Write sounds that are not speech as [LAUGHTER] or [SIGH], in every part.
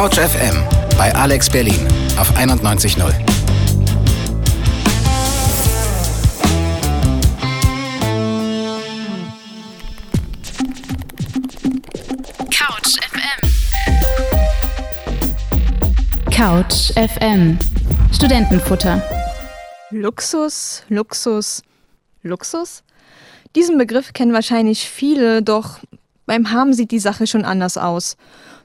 Couch FM bei Alex Berlin auf 91.0. Couch FM. Couch FM. Studentenfutter. Luxus, Luxus, Luxus? Diesen Begriff kennen wahrscheinlich viele, doch beim Haben sieht die Sache schon anders aus.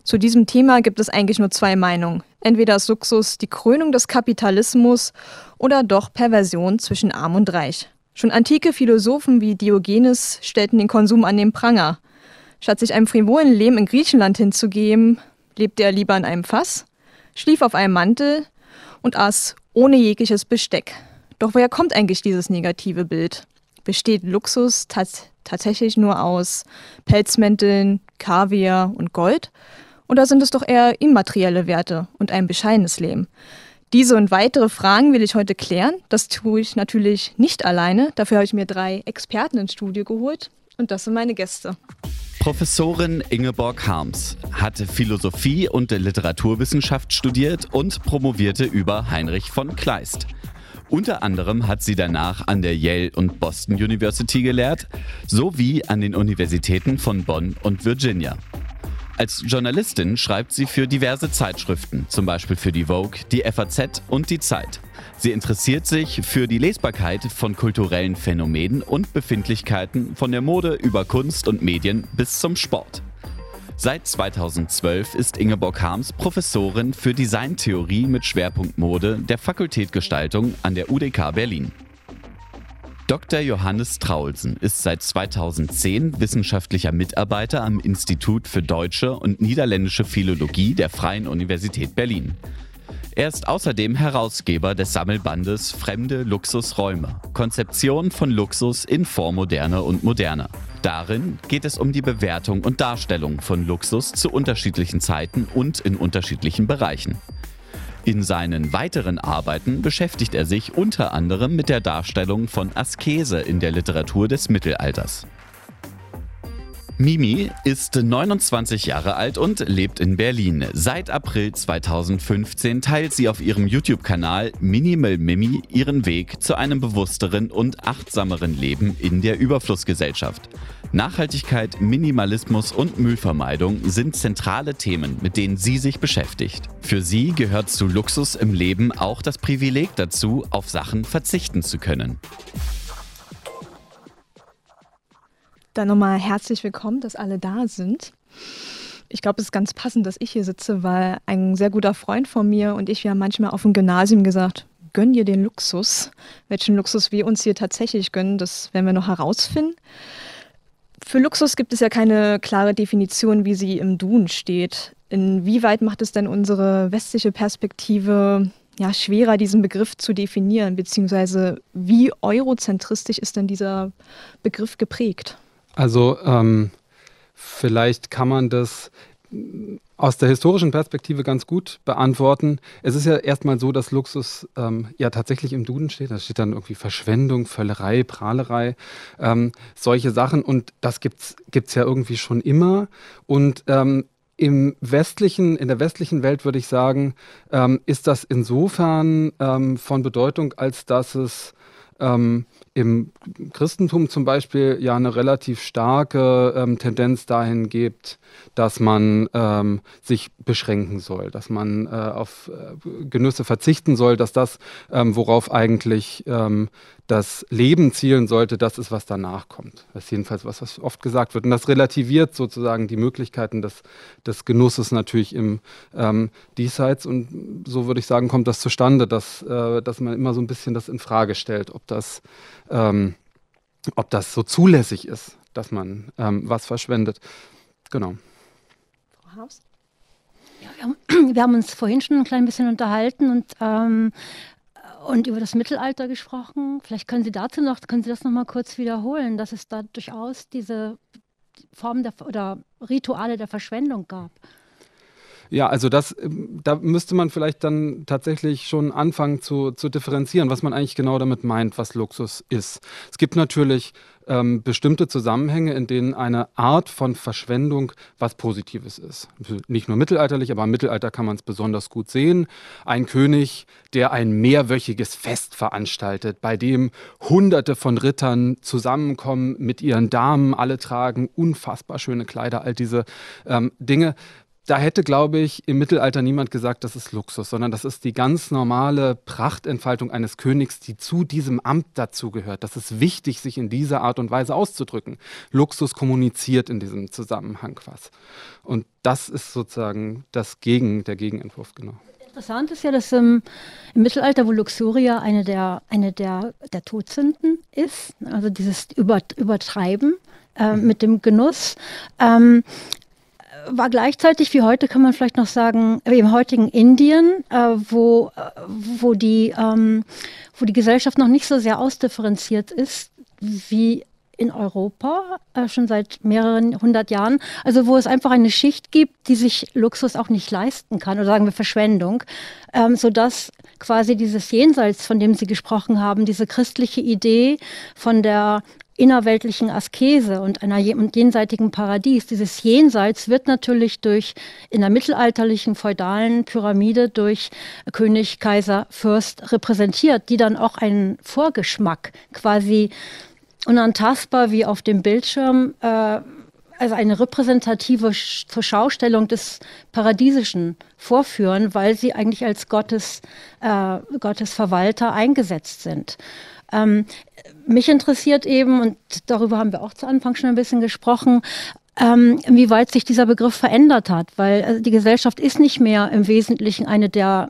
Zu diesem Thema gibt es eigentlich nur zwei Meinungen. Entweder ist Luxus die Krönung des Kapitalismus oder doch Perversion zwischen Arm und Reich. Schon antike Philosophen wie Diogenes stellten den Konsum an den Pranger. Statt sich einem frivolen Leben in Griechenland hinzugeben, lebte er lieber in einem Fass, schlief auf einem Mantel und aß ohne jegliches Besteck. Doch woher kommt eigentlich dieses negative Bild? Besteht Luxus tats tatsächlich nur aus Pelzmänteln, Kaviar und Gold? Oder sind es doch eher immaterielle Werte und ein bescheidenes Leben? Diese und weitere Fragen will ich heute klären. Das tue ich natürlich nicht alleine. Dafür habe ich mir drei Experten ins Studio geholt. Und das sind meine Gäste. Professorin Ingeborg Harms hat Philosophie und Literaturwissenschaft studiert und promovierte über Heinrich von Kleist. Unter anderem hat sie danach an der Yale und Boston University gelehrt, sowie an den Universitäten von Bonn und Virginia. Als Journalistin schreibt sie für diverse Zeitschriften, zum Beispiel für die Vogue, die FAZ und die Zeit. Sie interessiert sich für die Lesbarkeit von kulturellen Phänomenen und Befindlichkeiten von der Mode über Kunst und Medien bis zum Sport. Seit 2012 ist Ingeborg Harms Professorin für Designtheorie mit Schwerpunkt Mode der Fakultät Gestaltung an der UDK Berlin. Dr. Johannes Traulsen ist seit 2010 wissenschaftlicher Mitarbeiter am Institut für Deutsche und Niederländische Philologie der Freien Universität Berlin. Er ist außerdem Herausgeber des Sammelbandes Fremde Luxusräume, Konzeption von Luxus in Vormoderne und Moderne. Darin geht es um die Bewertung und Darstellung von Luxus zu unterschiedlichen Zeiten und in unterschiedlichen Bereichen. In seinen weiteren Arbeiten beschäftigt er sich unter anderem mit der Darstellung von Askese in der Literatur des Mittelalters. Mimi ist 29 Jahre alt und lebt in Berlin. Seit April 2015 teilt sie auf ihrem YouTube-Kanal Minimal Mimi ihren Weg zu einem bewussteren und achtsameren Leben in der Überflussgesellschaft. Nachhaltigkeit, Minimalismus und Müllvermeidung sind zentrale Themen, mit denen sie sich beschäftigt. Für sie gehört zu Luxus im Leben auch das Privileg dazu, auf Sachen verzichten zu können. Dann nochmal herzlich willkommen, dass alle da sind. Ich glaube, es ist ganz passend, dass ich hier sitze, weil ein sehr guter Freund von mir und ich, wir haben manchmal auf dem Gymnasium gesagt, gönn dir den Luxus. Welchen Luxus wir uns hier tatsächlich gönnen, das werden wir noch herausfinden. Für Luxus gibt es ja keine klare Definition, wie sie im Duden steht. Inwieweit macht es denn unsere westliche Perspektive ja, schwerer, diesen Begriff zu definieren, beziehungsweise wie eurozentristisch ist denn dieser Begriff geprägt? Also ähm, vielleicht kann man das aus der historischen Perspektive ganz gut beantworten. Es ist ja erstmal so, dass Luxus ähm, ja tatsächlich im Duden steht. Da steht dann irgendwie Verschwendung, Völlerei, Prahlerei, ähm, solche Sachen. Und das gibt es ja irgendwie schon immer. Und ähm, im westlichen, in der westlichen Welt würde ich sagen, ähm, ist das insofern ähm, von Bedeutung, als dass es ähm, im Christentum zum Beispiel ja eine relativ starke ähm, Tendenz dahin gibt, dass man ähm, sich beschränken soll, dass man äh, auf äh, Genüsse verzichten soll, dass das, ähm, worauf eigentlich ähm, das Leben zielen sollte, das ist, was danach kommt. Das ist jedenfalls was, was oft gesagt wird. Und das relativiert sozusagen die Möglichkeiten des, des Genusses natürlich im ähm, Diesseits. Und so würde ich sagen, kommt das zustande, dass, äh, dass man immer so ein bisschen das in Frage stellt, ob das ähm, ob das so zulässig ist, dass man ähm, was verschwendet. Genau. Frau Haus? Ja, wir, haben, wir, haben, uns vorhin schon ein klein bisschen unterhalten und, ähm, und über das Mittelalter gesprochen. Vielleicht können Sie dazu noch, können Sie das noch mal kurz wiederholen, dass es da durchaus diese Form der, oder Rituale der Verschwendung gab. Ja, also das, ähm, da müsste man vielleicht dann tatsächlich schon anfangen zu, zu differenzieren, was man eigentlich genau damit meint, was Luxus ist. Es gibt natürlich ähm, bestimmte Zusammenhänge, in denen eine Art von Verschwendung was Positives ist. Nicht nur mittelalterlich, aber im Mittelalter kann man es besonders gut sehen. Ein König, der ein mehrwöchiges Fest veranstaltet, bei dem Hunderte von Rittern zusammenkommen mit ihren Damen, alle tragen unfassbar schöne Kleider, all diese ähm, Dinge da hätte, glaube ich, im Mittelalter niemand gesagt, das ist Luxus, sondern das ist die ganz normale Prachtentfaltung eines Königs, die zu diesem Amt dazugehört. Das ist wichtig, sich in dieser Art und Weise auszudrücken. Luxus kommuniziert in diesem Zusammenhang was. Und das ist sozusagen das Gegen, der Gegenentwurf, genau. Interessant ist ja, dass ähm, im Mittelalter, wo Luxuria eine der, eine der, der Todsünden ist, also dieses Über, Übertreiben äh, mhm. mit dem Genuss, ähm, war gleichzeitig, wie heute kann man vielleicht noch sagen, wie im heutigen Indien, äh, wo, äh, wo, die, ähm, wo die Gesellschaft noch nicht so sehr ausdifferenziert ist wie in Europa, äh, schon seit mehreren hundert Jahren. Also wo es einfach eine Schicht gibt, die sich Luxus auch nicht leisten kann, oder sagen wir Verschwendung, ähm, sodass quasi dieses Jenseits, von dem Sie gesprochen haben, diese christliche Idee von der innerweltlichen Askese und einer jenseitigen Paradies. Dieses Jenseits wird natürlich durch in der mittelalterlichen feudalen Pyramide durch König, Kaiser, Fürst repräsentiert, die dann auch einen Vorgeschmack quasi unantastbar wie auf dem Bildschirm äh, also eine repräsentative Schaustellung des Paradiesischen vorführen, weil sie eigentlich als Gottes, äh, Gottes Verwalter eingesetzt sind. Ähm, mich interessiert eben, und darüber haben wir auch zu Anfang schon ein bisschen gesprochen, ähm, inwieweit sich dieser Begriff verändert hat, weil also die Gesellschaft ist nicht mehr im Wesentlichen eine der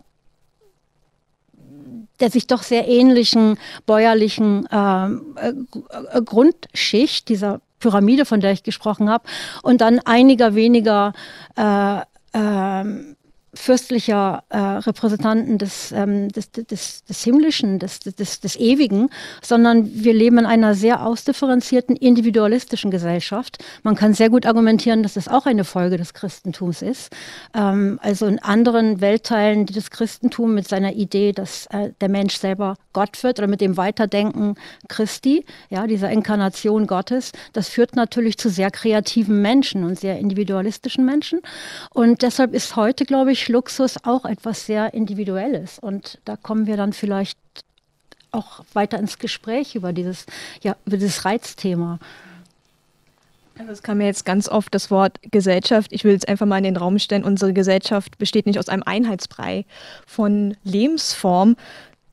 der sich doch sehr ähnlichen bäuerlichen ähm, äh, Grundschicht dieser Pyramide, von der ich gesprochen habe, und dann einiger weniger äh, äh, fürstlicher äh, Repräsentanten des, ähm, des, des, des, Himmlischen, des, des, des Ewigen, sondern wir leben in einer sehr ausdifferenzierten, individualistischen Gesellschaft. Man kann sehr gut argumentieren, dass das auch eine Folge des Christentums ist. Ähm, also in anderen Weltteilen, die das Christentum mit seiner Idee, dass äh, der Mensch selber Gott wird oder mit dem Weiterdenken Christi, ja, dieser Inkarnation Gottes, das führt natürlich zu sehr kreativen Menschen und sehr individualistischen Menschen. Und deshalb ist heute, glaube ich, Luxus auch etwas sehr Individuelles. Und da kommen wir dann vielleicht auch weiter ins Gespräch über dieses, ja, über dieses Reizthema. Also es kam mir jetzt ganz oft das Wort Gesellschaft. Ich will jetzt einfach mal in den Raum stellen, unsere Gesellschaft besteht nicht aus einem Einheitsbrei von Lebensformen.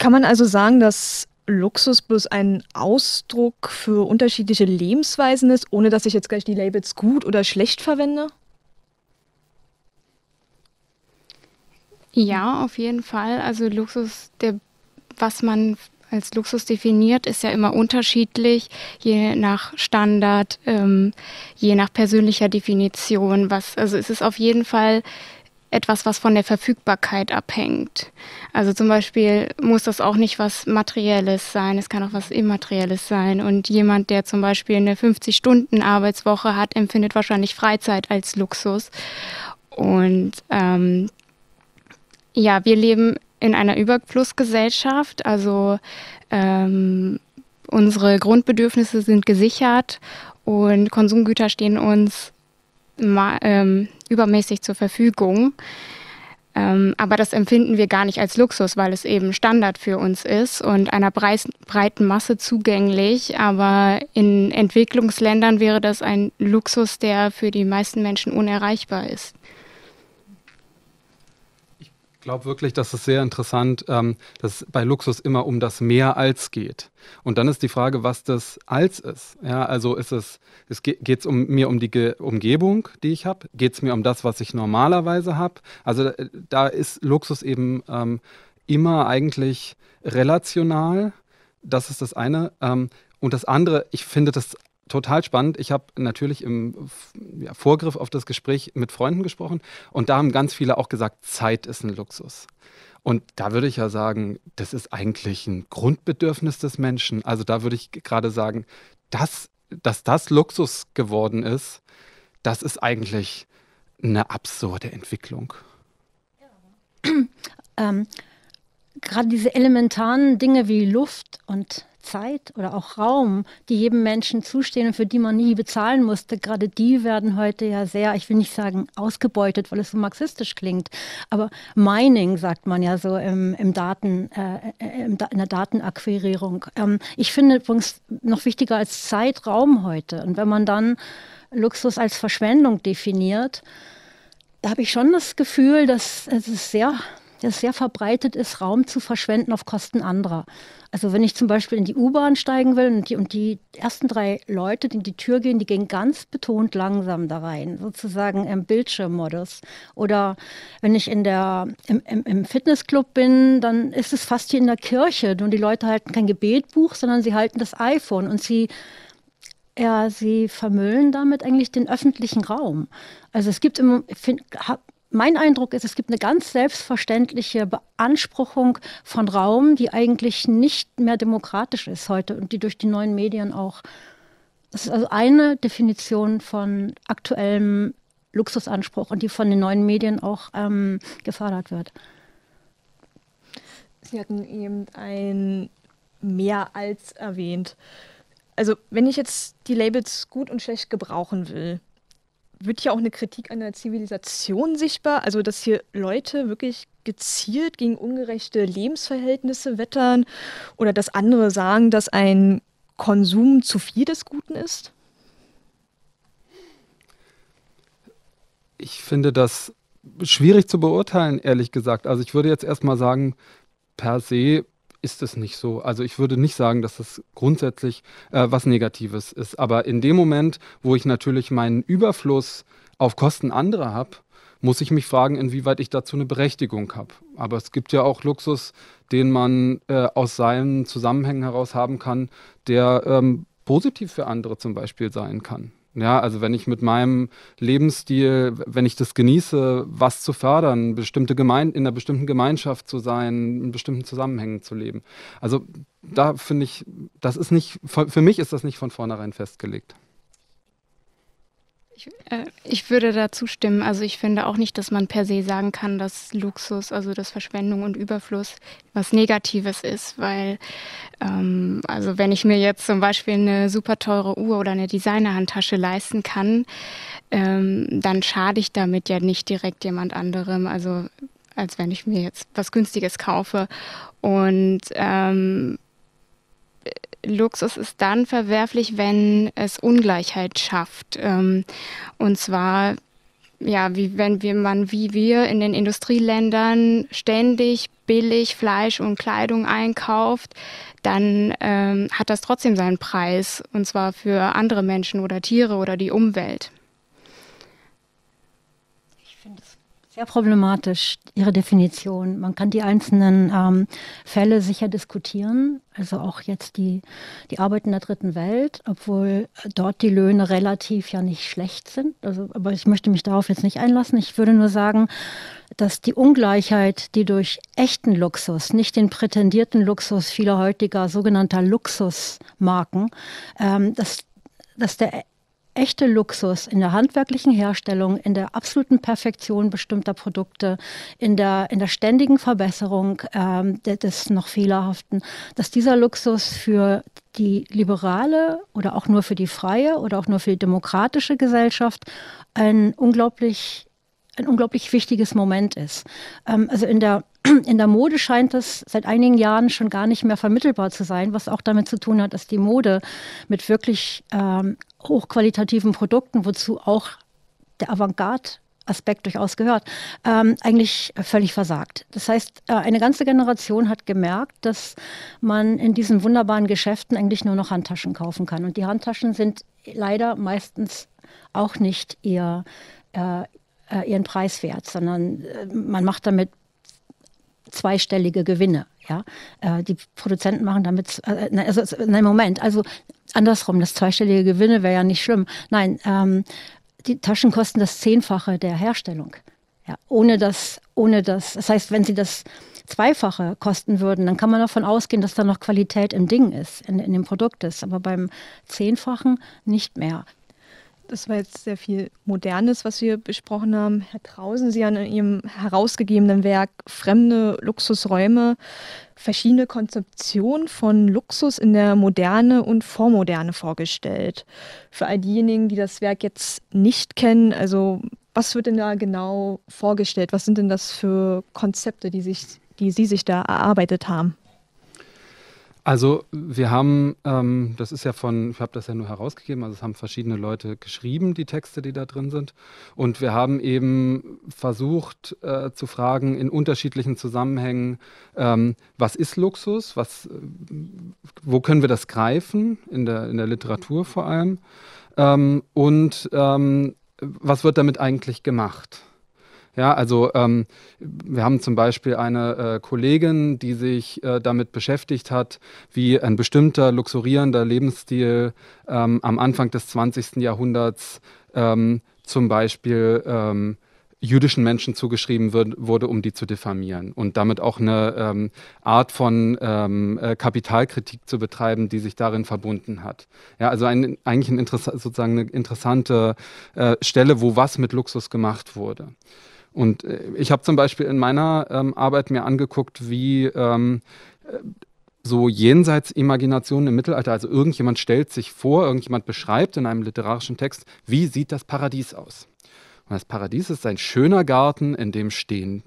Kann man also sagen, dass Luxus bloß ein Ausdruck für unterschiedliche Lebensweisen ist, ohne dass ich jetzt gleich die Labels gut oder schlecht verwende? Ja, auf jeden Fall. Also Luxus, der, was man als Luxus definiert, ist ja immer unterschiedlich, je nach Standard, ähm, je nach persönlicher Definition. Was, also es ist auf jeden Fall etwas, was von der Verfügbarkeit abhängt. Also zum Beispiel muss das auch nicht was Materielles sein, es kann auch was Immaterielles sein. Und jemand, der zum Beispiel eine 50-Stunden-Arbeitswoche hat, empfindet wahrscheinlich Freizeit als Luxus. Und ähm, ja, wir leben in einer Überflussgesellschaft, also ähm, unsere Grundbedürfnisse sind gesichert und Konsumgüter stehen uns ähm, übermäßig zur Verfügung. Ähm, aber das empfinden wir gar nicht als Luxus, weil es eben Standard für uns ist und einer breiten Masse zugänglich. Aber in Entwicklungsländern wäre das ein Luxus, der für die meisten Menschen unerreichbar ist glaube wirklich, dass es sehr interessant, ähm, dass es bei Luxus immer um das Mehr als geht. Und dann ist die Frage, was das als ist. Ja, also ist es, es geht es um, mir um die Ge Umgebung, die ich habe? Geht es mir um das, was ich normalerweise habe? Also äh, da ist Luxus eben ähm, immer eigentlich relational. Das ist das eine. Ähm, und das andere, ich finde das total spannend. Ich habe natürlich im ja, Vorgriff auf das Gespräch mit Freunden gesprochen und da haben ganz viele auch gesagt, Zeit ist ein Luxus. Und da würde ich ja sagen, das ist eigentlich ein Grundbedürfnis des Menschen. Also da würde ich gerade sagen, dass, dass das Luxus geworden ist, das ist eigentlich eine absurde Entwicklung. [CLEARS THROAT] ähm, Gerade diese elementaren Dinge wie Luft und Zeit oder auch Raum, die jedem Menschen zustehen und für die man nie bezahlen musste, gerade die werden heute ja sehr, ich will nicht sagen ausgebeutet, weil es so marxistisch klingt, aber Mining sagt man ja so im, im Daten, äh, in der Datenakquirierung. Ähm, ich finde übrigens noch wichtiger als Zeitraum heute. Und wenn man dann Luxus als Verschwendung definiert, da habe ich schon das Gefühl, dass es sehr dass sehr verbreitet ist, Raum zu verschwenden auf Kosten anderer. Also wenn ich zum Beispiel in die U-Bahn steigen will und die, und die ersten drei Leute, die in die Tür gehen, die gehen ganz betont langsam da rein, sozusagen im Bildschirmmodus. Oder wenn ich in der, im, im, im Fitnessclub bin, dann ist es fast wie in der Kirche. Nur die Leute halten kein Gebetbuch, sondern sie halten das iPhone und sie ja, sie vermüllen damit eigentlich den öffentlichen Raum. Also es gibt im, find, mein Eindruck ist, es gibt eine ganz selbstverständliche Beanspruchung von Raum, die eigentlich nicht mehr demokratisch ist heute und die durch die neuen Medien auch. Das ist also eine Definition von aktuellem Luxusanspruch und die von den neuen Medien auch ähm, gefördert wird. Sie hatten eben ein mehr als erwähnt. Also wenn ich jetzt die Labels gut und schlecht gebrauchen will, wird hier auch eine Kritik an der Zivilisation sichtbar? Also, dass hier Leute wirklich gezielt gegen ungerechte Lebensverhältnisse wettern oder dass andere sagen, dass ein Konsum zu viel des Guten ist? Ich finde das schwierig zu beurteilen, ehrlich gesagt. Also ich würde jetzt erstmal sagen, per se ist es nicht so. Also ich würde nicht sagen, dass das grundsätzlich äh, was Negatives ist. Aber in dem Moment, wo ich natürlich meinen Überfluss auf Kosten anderer habe, muss ich mich fragen, inwieweit ich dazu eine Berechtigung habe. Aber es gibt ja auch Luxus, den man äh, aus seinen Zusammenhängen heraus haben kann, der ähm, positiv für andere zum Beispiel sein kann. Ja, also wenn ich mit meinem Lebensstil, wenn ich das genieße, was zu fördern, bestimmte Gemein in einer bestimmten Gemeinschaft zu sein, in bestimmten Zusammenhängen zu leben. Also da finde ich, das ist nicht, für mich ist das nicht von vornherein festgelegt. Ich, äh, ich, würde da zustimmen. Also ich finde auch nicht, dass man per se sagen kann, dass Luxus, also dass Verschwendung und Überfluss was Negatives ist, weil ähm, also wenn ich mir jetzt zum Beispiel eine super teure Uhr oder eine Designerhandtasche leisten kann, ähm, dann schade ich damit ja nicht direkt jemand anderem. Also als wenn ich mir jetzt was Günstiges kaufe. Und ähm, Luxus ist dann verwerflich, wenn es Ungleichheit schafft. Ähm, und zwar, ja, wie wenn wir, man wie wir in den Industrieländern ständig billig Fleisch und Kleidung einkauft, dann ähm, hat das trotzdem seinen Preis. Und zwar für andere Menschen oder Tiere oder die Umwelt. Sehr problematisch, Ihre Definition. Man kann die einzelnen ähm, Fälle sicher diskutieren, also auch jetzt die, die Arbeit in der dritten Welt, obwohl dort die Löhne relativ ja nicht schlecht sind. Also, aber ich möchte mich darauf jetzt nicht einlassen. Ich würde nur sagen, dass die Ungleichheit, die durch echten Luxus, nicht den prätendierten Luxus vieler heutiger sogenannter Luxusmarken, ähm, dass, dass der echte Luxus in der handwerklichen Herstellung, in der absoluten Perfektion bestimmter Produkte, in der, in der ständigen Verbesserung ähm, des noch Fehlerhaften, dass dieser Luxus für die liberale oder auch nur für die freie oder auch nur für die demokratische Gesellschaft ein unglaublich ein unglaublich wichtiges Moment ist. Ähm, also in der [CLEARS THROAT] in der Mode scheint es seit einigen Jahren schon gar nicht mehr vermittelbar zu sein, was auch damit zu tun hat, dass die Mode mit wirklich ähm, hochqualitativen Produkten, wozu auch der Avantgarde Aspekt durchaus gehört, ähm, eigentlich völlig versagt. Das heißt, äh, eine ganze Generation hat gemerkt, dass man in diesen wunderbaren Geschäften eigentlich nur noch Handtaschen kaufen kann. Und die Handtaschen sind leider meistens auch nicht ihr, äh, äh ihren Preis wert, sondern äh, man macht damit zweistellige Gewinne. Ja? Äh, die Produzenten machen damit, äh, also, nein, Moment, also andersrum, das zweistellige Gewinne wäre ja nicht schlimm. Nein, ähm, die Taschen kosten das Zehnfache der Herstellung. Ja, ohne das, ohne das, das heißt, wenn sie das Zweifache kosten würden, dann kann man davon ausgehen, dass da noch Qualität im Ding ist, in, in dem Produkt ist, aber beim Zehnfachen nicht mehr. Das war jetzt sehr viel Modernes, was wir besprochen haben. Herr Trausen, Sie haben in Ihrem herausgegebenen Werk Fremde Luxusräume verschiedene Konzeptionen von Luxus in der Moderne und Vormoderne vorgestellt. Für all diejenigen, die das Werk jetzt nicht kennen, also was wird denn da genau vorgestellt? Was sind denn das für Konzepte, die, sich, die Sie sich da erarbeitet haben? Also wir haben, ähm, das ist ja von, ich habe das ja nur herausgegeben, also es haben verschiedene Leute geschrieben, die Texte, die da drin sind. Und wir haben eben versucht äh, zu fragen in unterschiedlichen Zusammenhängen, ähm, was ist Luxus, was, wo können wir das greifen, in der, in der Literatur vor allem, ähm, und ähm, was wird damit eigentlich gemacht? Ja, also ähm, wir haben zum Beispiel eine äh, Kollegin, die sich äh, damit beschäftigt hat, wie ein bestimmter luxurierender Lebensstil ähm, am Anfang des 20. Jahrhunderts ähm, zum Beispiel ähm, jüdischen Menschen zugeschrieben wird, wurde, um die zu diffamieren und damit auch eine ähm, Art von ähm, äh, Kapitalkritik zu betreiben, die sich darin verbunden hat. Ja, also ein, eigentlich ein sozusagen eine interessante äh, Stelle, wo was mit Luxus gemacht wurde. Und äh, ich habe zum Beispiel in meiner ähm, Arbeit mir angeguckt, wie ähm, äh, so jenseits Imagination im Mittelalter, also irgendjemand stellt sich vor, irgendjemand beschreibt in einem literarischen Text, wie sieht das Paradies aus? Und das Paradies ist ein schöner Garten, in dem stehen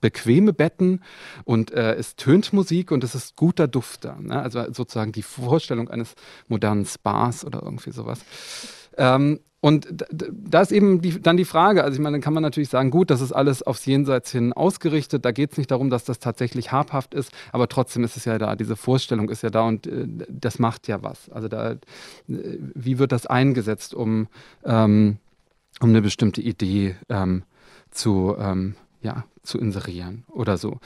bequeme Betten und äh, es tönt Musik und es ist guter Duft da. Ne? Also sozusagen die Vorstellung eines modernen Spas oder irgendwie sowas. Ähm, und da ist eben die, dann die Frage, also ich meine, dann kann man natürlich sagen, gut, das ist alles aufs Jenseits hin ausgerichtet, da geht es nicht darum, dass das tatsächlich habhaft ist, aber trotzdem ist es ja da, diese Vorstellung ist ja da und äh, das macht ja was. Also da, äh, wie wird das eingesetzt, um, ähm, um eine bestimmte Idee ähm, zu, ähm, ja, zu inserieren oder so.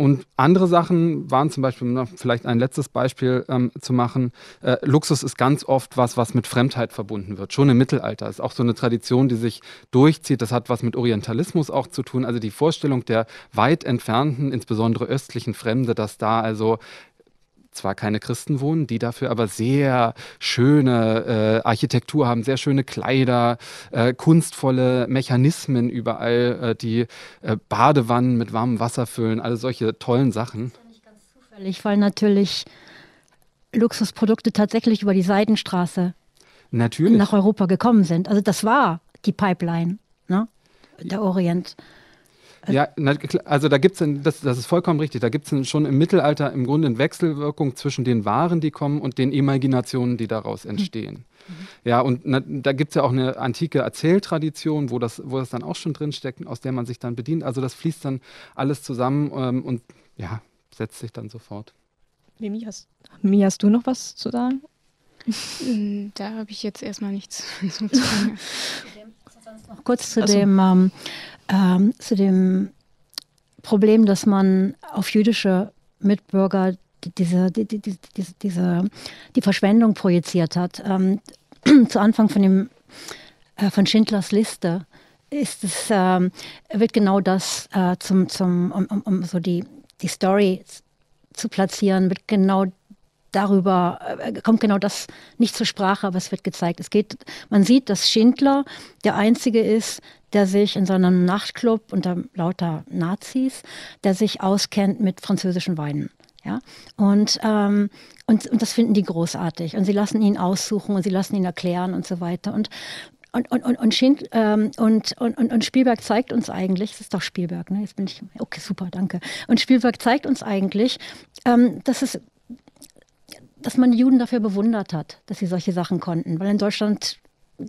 Und andere Sachen waren zum Beispiel, um vielleicht ein letztes Beispiel ähm, zu machen, äh, Luxus ist ganz oft was, was mit Fremdheit verbunden wird. Schon im Mittelalter ist auch so eine Tradition, die sich durchzieht. Das hat was mit Orientalismus auch zu tun. Also die Vorstellung der weit entfernten, insbesondere östlichen Fremde, dass da also zwar keine Christen wohnen, die dafür aber sehr schöne äh, Architektur haben, sehr schöne Kleider, äh, kunstvolle Mechanismen überall, äh, die äh, Badewannen mit warmem Wasser füllen, alle solche tollen Sachen. Das ist nicht ganz zufällig, weil natürlich Luxusprodukte tatsächlich über die Seidenstraße natürlich. nach Europa gekommen sind. Also das war die Pipeline, ne? der Orient. Ja, also da gibt es, das, das ist vollkommen richtig, da gibt es schon im Mittelalter im Grunde eine Wechselwirkung zwischen den Waren, die kommen und den Imaginationen, die daraus hm. entstehen. Mhm. Ja, und na, da gibt es ja auch eine antike Erzähltradition, wo das, wo das dann auch schon drinsteckt, aus der man sich dann bedient. Also das fließt dann alles zusammen ähm, und ja, setzt sich dann sofort. Mimi, hast, Mimi, hast du noch was zu sagen? Hm, da habe ich jetzt erstmal nichts [LAUGHS] zu sagen. noch kurz zu also. dem ähm, ähm, zu dem Problem, dass man auf jüdische Mitbürger diese, die, die, die, diese, die Verschwendung projiziert hat. Ähm, [CLEARS THROAT] zu Anfang von, dem, äh, von Schindlers Liste ist es, ähm, wird genau das äh, zum, zum, um, um, um, so die, die Story zu platzieren, wird genau darüber äh, kommt genau das nicht zur Sprache, aber es wird gezeigt. Es geht, man sieht, dass Schindler der einzige ist, der sich in so einem Nachtclub unter lauter Nazis, der sich auskennt mit französischen Weinen. Ja? Und, ähm, und, und das finden die großartig. Und sie lassen ihn aussuchen und sie lassen ihn erklären und so weiter. Und und, und, und, und, Schind, ähm, und, und, und, Spielberg zeigt uns eigentlich, das ist doch Spielberg, ne? Jetzt bin ich, okay, super, danke. Und Spielberg zeigt uns eigentlich, ähm, dass es dass man die Juden dafür bewundert hat, dass sie solche Sachen konnten. Weil in Deutschland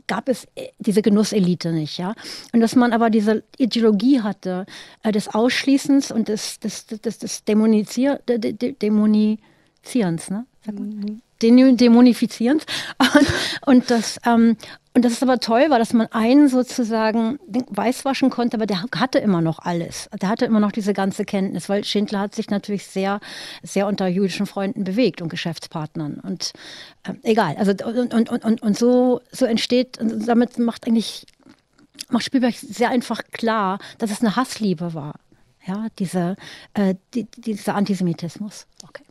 gab es äh, diese Genusselite nicht, ja. Und dass man aber diese Ideologie hatte äh, des Ausschließens und des, des, des, des Dämonisier, Dämonizierens, ne? Sagt man? Mhm. Dämonifizierens. [LAUGHS] Und, und, das, ähm, und das ist aber toll, war, dass man einen sozusagen weißwaschen konnte, aber der hatte immer noch alles. Der hatte immer noch diese ganze Kenntnis, weil Schindler hat sich natürlich sehr, sehr unter jüdischen Freunden bewegt und Geschäftspartnern. Und äh, egal, also und, und, und, und so, so entsteht, und damit macht eigentlich, macht Spielberg sehr einfach klar, dass es eine Hassliebe war. Ja, diese, äh, die, dieser Antisemitismus. Okay.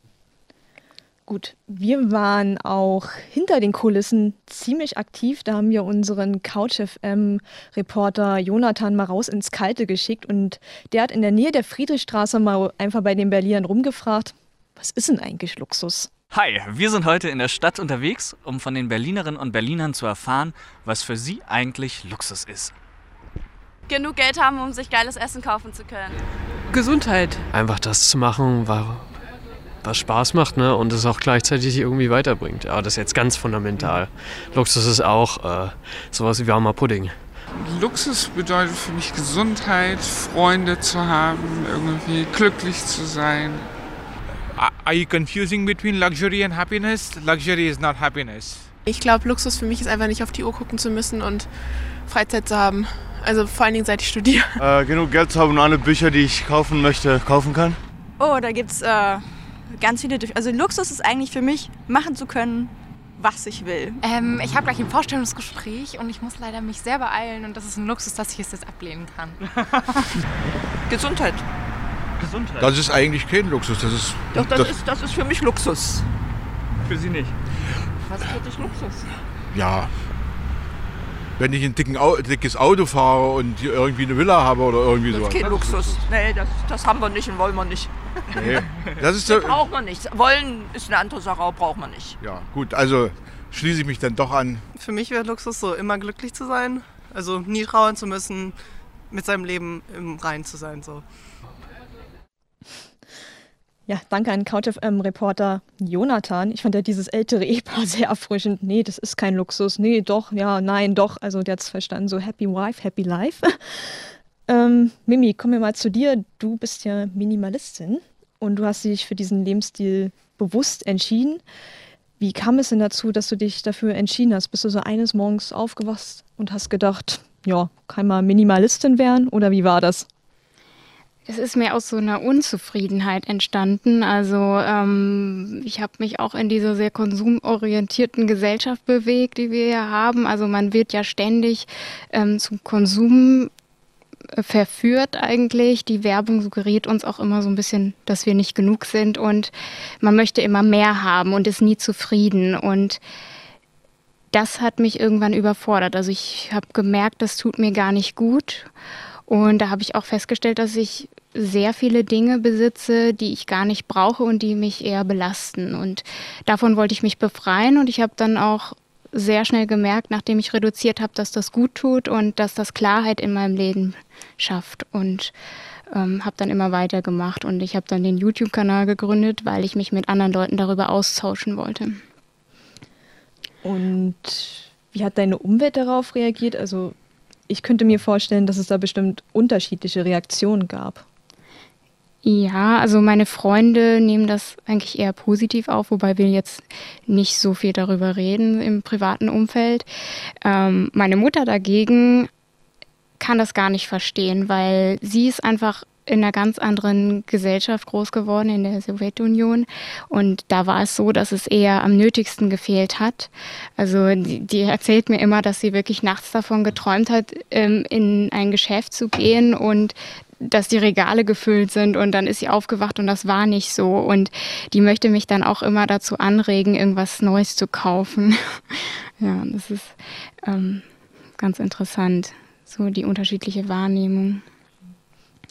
Gut, wir waren auch hinter den Kulissen ziemlich aktiv. Da haben wir unseren Couch-FM-Reporter Jonathan mal raus ins Kalte geschickt und der hat in der Nähe der Friedrichstraße mal einfach bei den Berlinern rumgefragt, was ist denn eigentlich Luxus? Hi, wir sind heute in der Stadt unterwegs, um von den Berlinerinnen und Berlinern zu erfahren, was für sie eigentlich Luxus ist. Genug Geld haben, um sich geiles Essen kaufen zu können. Gesundheit. Einfach das zu machen, was Spaß macht ne? und es auch gleichzeitig irgendwie weiterbringt. Ja, das ist jetzt ganz fundamental. Luxus ist auch äh, sowas wie warmer Pudding. Luxus bedeutet für mich Gesundheit, Freunde zu haben, irgendwie glücklich zu sein. Are you confusing between luxury and happiness? Luxury is not happiness. Ich glaube, Luxus für mich ist einfach nicht auf die Uhr gucken zu müssen und Freizeit zu haben. Also vor allen Dingen seit ich studiere. Äh, genug Geld zu haben und alle Bücher, die ich kaufen möchte, kaufen kann. Oh, da gibt's äh, ganz viele. Also Luxus ist eigentlich für mich, machen zu können, was ich will. Ähm, ich habe gleich ein Vorstellungsgespräch und ich muss leider mich sehr beeilen und das ist ein Luxus, dass ich es jetzt ablehnen kann. [LAUGHS] Gesundheit. Gesundheit. Das ist eigentlich kein Luxus. Das ist, Doch, das, das, ist, das ist für mich Luxus. Für Sie nicht. Was für dich Luxus? Ja. Wenn ich ein dicken, dickes Auto fahre und irgendwie eine Villa habe oder irgendwie so. sowas. Das ist kein Luxus. Nee, das, das haben wir nicht und wollen wir nicht. Nee, das ist so, braucht man nicht. Wollen ist eine andere Sache, aber braucht man nicht. Ja, gut, also schließe ich mich dann doch an. Für mich wäre Luxus so, immer glücklich zu sein. Also nie trauern zu müssen, mit seinem Leben im Reinen zu sein. So. Ja, danke an CouchFM-Reporter Jonathan. Ich fand ja dieses ältere Ehepaar sehr erfrischend. Nee, das ist kein Luxus. Nee, doch, ja, nein, doch. Also der hat es verstanden. So Happy Wife, Happy Life. Ähm, Mimi, kommen wir mal zu dir. Du bist ja Minimalistin und du hast dich für diesen Lebensstil bewusst entschieden. Wie kam es denn dazu, dass du dich dafür entschieden hast? Bist du so eines Morgens aufgewacht und hast gedacht, ja, kann mal Minimalistin werden? Oder wie war das? Es ist mehr aus so einer Unzufriedenheit entstanden. Also ähm, ich habe mich auch in dieser sehr konsumorientierten Gesellschaft bewegt, die wir hier haben. Also man wird ja ständig ähm, zum Konsum verführt eigentlich. Die Werbung suggeriert uns auch immer so ein bisschen, dass wir nicht genug sind und man möchte immer mehr haben und ist nie zufrieden. Und das hat mich irgendwann überfordert. Also ich habe gemerkt, das tut mir gar nicht gut. Und da habe ich auch festgestellt, dass ich sehr viele Dinge besitze, die ich gar nicht brauche und die mich eher belasten. Und davon wollte ich mich befreien und ich habe dann auch sehr schnell gemerkt, nachdem ich reduziert habe, dass das gut tut und dass das Klarheit in meinem Leben schafft. Und ähm, habe dann immer weitergemacht und ich habe dann den YouTube-Kanal gegründet, weil ich mich mit anderen Leuten darüber austauschen wollte. Und wie hat deine Umwelt darauf reagiert? Also ich könnte mir vorstellen, dass es da bestimmt unterschiedliche Reaktionen gab. Ja, also meine Freunde nehmen das eigentlich eher positiv auf, wobei wir jetzt nicht so viel darüber reden im privaten Umfeld. Ähm, meine Mutter dagegen kann das gar nicht verstehen, weil sie ist einfach in einer ganz anderen Gesellschaft groß geworden, in der Sowjetunion. Und da war es so, dass es eher am nötigsten gefehlt hat. Also die, die erzählt mir immer, dass sie wirklich nachts davon geträumt hat, ähm, in ein Geschäft zu gehen und dass die Regale gefüllt sind und dann ist sie aufgewacht und das war nicht so. Und die möchte mich dann auch immer dazu anregen, irgendwas Neues zu kaufen. [LAUGHS] ja, das ist ähm, ganz interessant, so die unterschiedliche Wahrnehmung.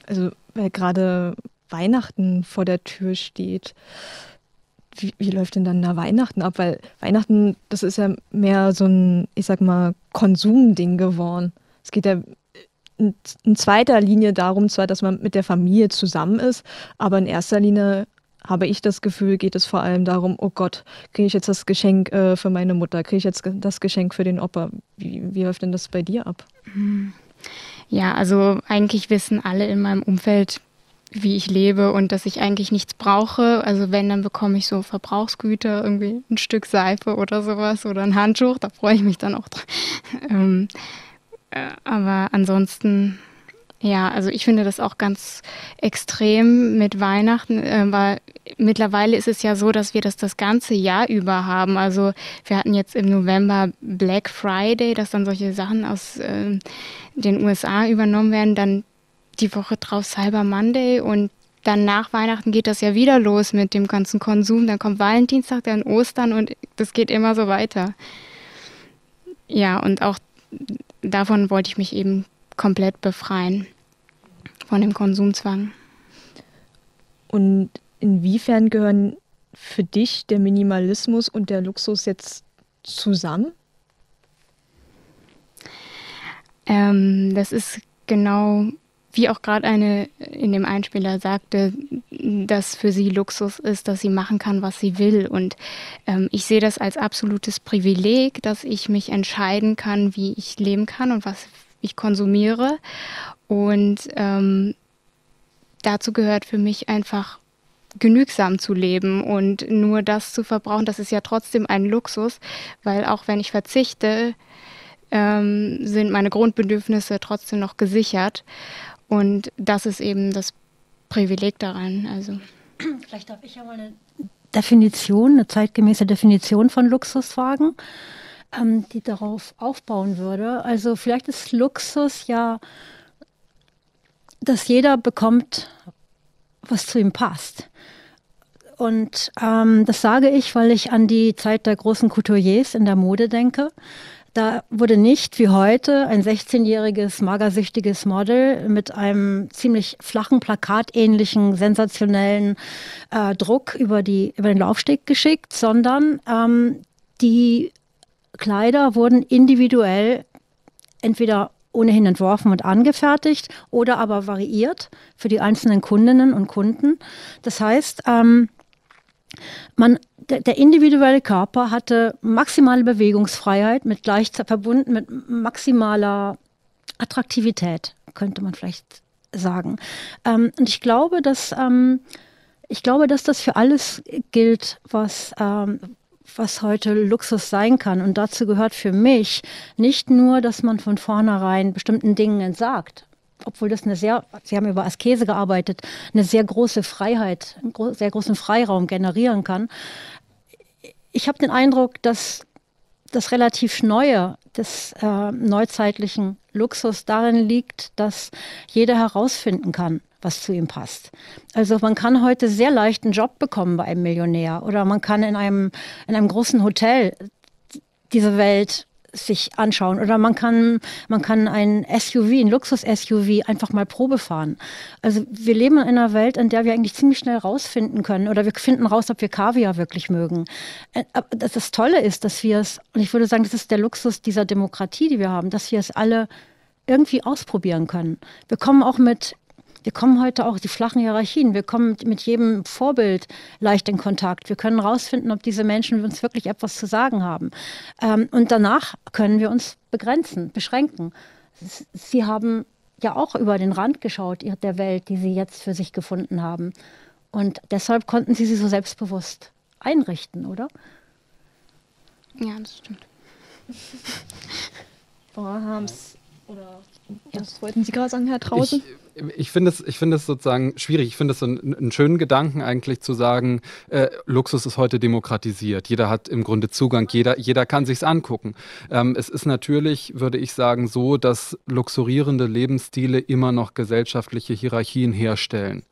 Also, weil gerade Weihnachten vor der Tür steht. Wie, wie, läuft denn dann da Weihnachten ab? Weil Weihnachten, das ist ja mehr so ein, ich sag mal, Konsumding geworden. Es geht ja in zweiter Linie darum, zwar, dass man mit der Familie zusammen ist, aber in erster Linie habe ich das Gefühl, geht es vor allem darum, oh Gott, kriege ich jetzt das Geschenk äh, für meine Mutter, kriege ich jetzt das Geschenk für den Opa? Wie, wie läuft denn das bei dir ab? Ja, also eigentlich wissen alle in meinem Umfeld, wie ich lebe und dass ich eigentlich nichts brauche. Also wenn, dann bekomme ich so Verbrauchsgüter, irgendwie ein Stück Seife oder sowas oder ein Handtuch, da freue ich mich dann auch dran. [LAUGHS] ähm, äh, aber ansonsten, ja, also ich finde das auch ganz extrem mit Weihnachten, äh, weil mittlerweile ist es ja so, dass wir das das ganze Jahr über haben. Also wir hatten jetzt im November Black Friday, dass dann solche Sachen aus äh, den USA übernommen werden, dann die Woche drauf Cyber Monday und dann nach Weihnachten geht das ja wieder los mit dem ganzen Konsum. Dann kommt Valentinstag, dann Ostern und das geht immer so weiter. Ja, und auch davon wollte ich mich eben komplett befreien, von dem Konsumzwang. Und inwiefern gehören für dich der Minimalismus und der Luxus jetzt zusammen? Ähm, das ist genau wie auch gerade eine in dem Einspieler sagte, dass für sie Luxus ist, dass sie machen kann, was sie will. Und ähm, ich sehe das als absolutes Privileg, dass ich mich entscheiden kann, wie ich leben kann und was ich konsumiere. Und ähm, dazu gehört für mich einfach genügsam zu leben und nur das zu verbrauchen, das ist ja trotzdem ein Luxus, weil auch wenn ich verzichte, ähm, sind meine Grundbedürfnisse trotzdem noch gesichert. Und das ist eben das Privileg daran. Also. Vielleicht darf ich ja mal eine Definition, eine zeitgemäße Definition von Luxus fragen, ähm, die darauf aufbauen würde. Also vielleicht ist Luxus ja, dass jeder bekommt, was zu ihm passt. Und ähm, das sage ich, weil ich an die Zeit der großen Couturiers in der Mode denke. Da wurde nicht wie heute ein 16-jähriges magersüchtiges Model mit einem ziemlich flachen, plakatähnlichen, sensationellen äh, Druck über, die, über den Laufsteg geschickt, sondern ähm, die Kleider wurden individuell entweder ohnehin entworfen und angefertigt oder aber variiert für die einzelnen Kundinnen und Kunden. Das heißt, ähm, man, der, der, individuelle Körper hatte maximale Bewegungsfreiheit mit gleich verbunden mit maximaler Attraktivität, könnte man vielleicht sagen. Ähm, und ich glaube, dass ähm, ich glaube, dass das für alles gilt, was, ähm, was heute Luxus sein kann. Und dazu gehört für mich nicht nur, dass man von vornherein bestimmten Dingen entsagt, obwohl das eine sehr, Sie haben über Askese gearbeitet, eine sehr große Freiheit, einen sehr großen Freiraum generieren kann. Ich habe den Eindruck, dass das relativ Neue des äh, neuzeitlichen Luxus darin liegt, dass jeder herausfinden kann, was zu ihm passt. Also man kann heute sehr leicht einen Job bekommen bei einem Millionär oder man kann in einem, in einem großen Hotel diese Welt sich anschauen. Oder man kann, man kann ein SUV, ein Luxus-SUV einfach mal Probe fahren. Also wir leben in einer Welt, in der wir eigentlich ziemlich schnell rausfinden können oder wir finden raus, ob wir Kaviar wirklich mögen. Äh, das Tolle ist, dass wir es, und ich würde sagen, das ist der Luxus dieser Demokratie, die wir haben, dass wir es alle irgendwie ausprobieren können. Wir kommen auch mit wir kommen heute auch die flachen Hierarchien. Wir kommen mit jedem Vorbild leicht in Kontakt. Wir können herausfinden, ob diese Menschen uns wirklich etwas zu sagen haben. Ähm, und danach können wir uns begrenzen, beschränken. Sie haben ja auch über den Rand geschaut der Welt, die Sie jetzt für sich gefunden haben. Und deshalb konnten Sie sie so selbstbewusst einrichten, oder? Ja, das stimmt. Frau Harms, oder was wollten Sie gerade sagen, Herr Trausen? Ich, ich finde es, find es sozusagen schwierig. Ich finde es einen, einen, schönen Gedanken eigentlich zu sagen, äh, Luxus ist heute demokratisiert. Jeder hat im Grunde Zugang, jeder, jeder kann sich's angucken. Ähm, es ist natürlich, würde ich sagen, so, dass luxurierende Lebensstile immer noch gesellschaftliche Hierarchien herstellen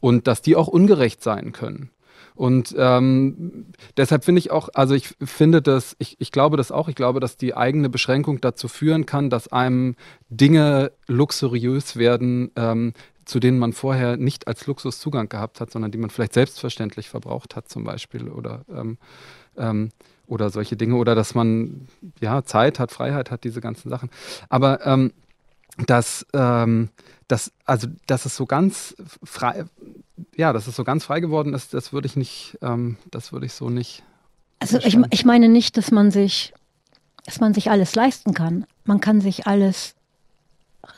und dass die auch ungerecht sein können. Und ähm, deshalb finde ich auch, also ich finde das, ich, ich glaube das auch, ich glaube, dass die eigene Beschränkung dazu führen kann, dass einem Dinge luxuriös werden, ähm, zu denen man vorher nicht als Luxus Zugang gehabt hat, sondern die man vielleicht selbstverständlich verbraucht hat zum Beispiel oder ähm, ähm, oder solche Dinge oder dass man ja Zeit hat, Freiheit hat, diese ganzen Sachen. Aber ähm, dass, ähm, dass, also, dass es so ganz frei, ja, dass es so ganz frei geworden ist, das würde ich nicht, ähm, das würde ich so nicht. Also ich, ich meine nicht, dass man sich, dass man sich alles leisten kann. Man kann sich alles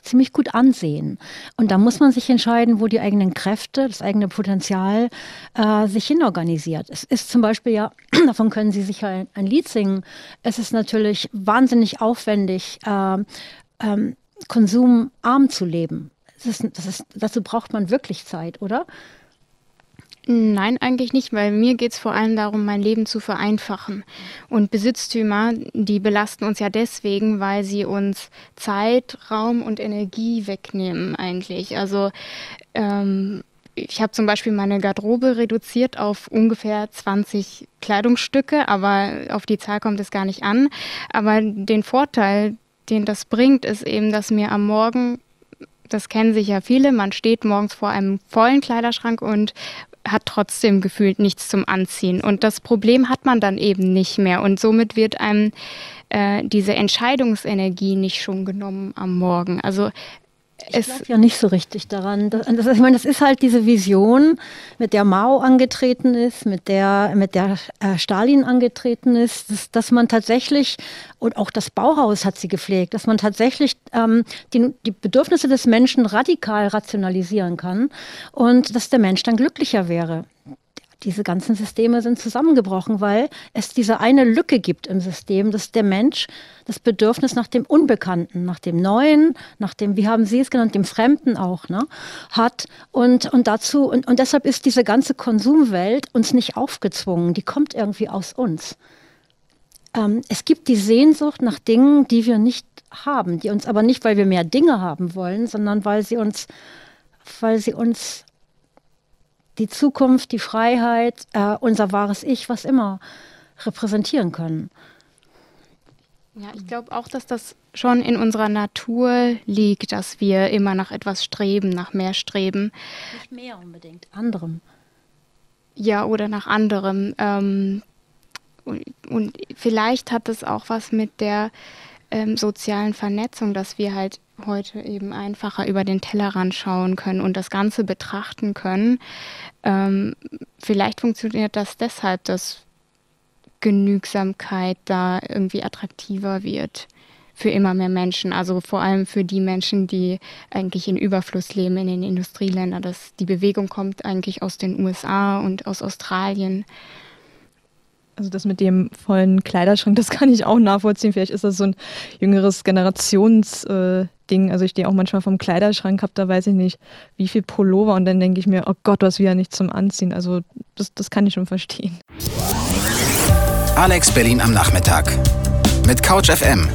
ziemlich gut ansehen. Und da muss man sich entscheiden, wo die eigenen Kräfte, das eigene Potenzial äh, sich hinorganisiert. Es ist zum Beispiel ja, [CLEARS THROAT] davon können Sie sicher ein, ein Lied singen. Es ist natürlich wahnsinnig aufwendig, äh, ähm, konsumarm zu leben. Das ist, das ist, dazu braucht man wirklich Zeit, oder? Nein, eigentlich nicht, weil mir geht es vor allem darum, mein Leben zu vereinfachen. Und Besitztümer, die belasten uns ja deswegen, weil sie uns Zeit, Raum und Energie wegnehmen eigentlich. Also ähm, ich habe zum Beispiel meine Garderobe reduziert auf ungefähr 20 Kleidungsstücke, aber auf die Zahl kommt es gar nicht an. Aber den Vorteil, den das bringt, ist eben, dass mir am Morgen, das kennen sich ja viele, man steht morgens vor einem vollen Kleiderschrank und hat trotzdem gefühlt nichts zum Anziehen. Und das Problem hat man dann eben nicht mehr. Und somit wird einem äh, diese Entscheidungsenergie nicht schon genommen am Morgen. Also ich glaube ja nicht so richtig daran. Das, das, ich meine, das ist halt diese Vision, mit der Mao angetreten ist, mit der, mit der äh, Stalin angetreten ist, dass, dass, man tatsächlich, und auch das Bauhaus hat sie gepflegt, dass man tatsächlich ähm, die, die Bedürfnisse des Menschen radikal rationalisieren kann und dass der Mensch dann glücklicher wäre diese ganzen Systeme sind zusammengebrochen, weil es diese eine Lücke gibt im System, dass der Mensch das Bedürfnis nach dem Unbekannten, nach dem Neuen, nach dem, wie haben Sie es genannt, dem Fremden auch, ne, hat. Und, und dazu, und, und deshalb ist diese ganze Konsumwelt uns nicht aufgezwungen, die kommt irgendwie aus uns. Ähm, es gibt die Sehnsucht nach Dingen, die wir nicht haben, die uns aber nicht, weil wir mehr Dinge haben wollen, sondern weil sie uns, weil sie uns die Zukunft, die Freiheit, äh, unser wahres Ich, was immer repräsentieren können. Ja, ich glaube auch, dass das schon in unserer Natur liegt, dass wir immer nach etwas streben, nach mehr streben. Nicht mehr unbedingt, anderem. Ja, oder nach anderem. Ähm, und, und, vielleicht hat es auch was mit der ähm, sozialen Vernetzung, dass wir halt heute eben einfacher über den Tellerrand schauen können und das Ganze betrachten können. Ähm, vielleicht funktioniert das deshalb, dass Genügsamkeit da irgendwie attraktiver wird für immer mehr Menschen. Also vor allem für die Menschen, die eigentlich in Überfluss leben in den Industrieländern. Das, die Bewegung kommt eigentlich aus den USA und aus Australien. Also das mit dem vollen Kleiderschrank, das [LAUGHS] kann ich auch nachvollziehen. Vielleicht ist das so ein jüngeres Generationsding. Äh, also ich stehe auch manchmal vom Kleiderschrank, habe da weiß ich nicht, wie viel Pullover und dann denke ich mir, oh Gott, was wieder nicht zum Anziehen. Also das, das kann ich schon verstehen. Alex Berlin am Nachmittag mit Couch FM.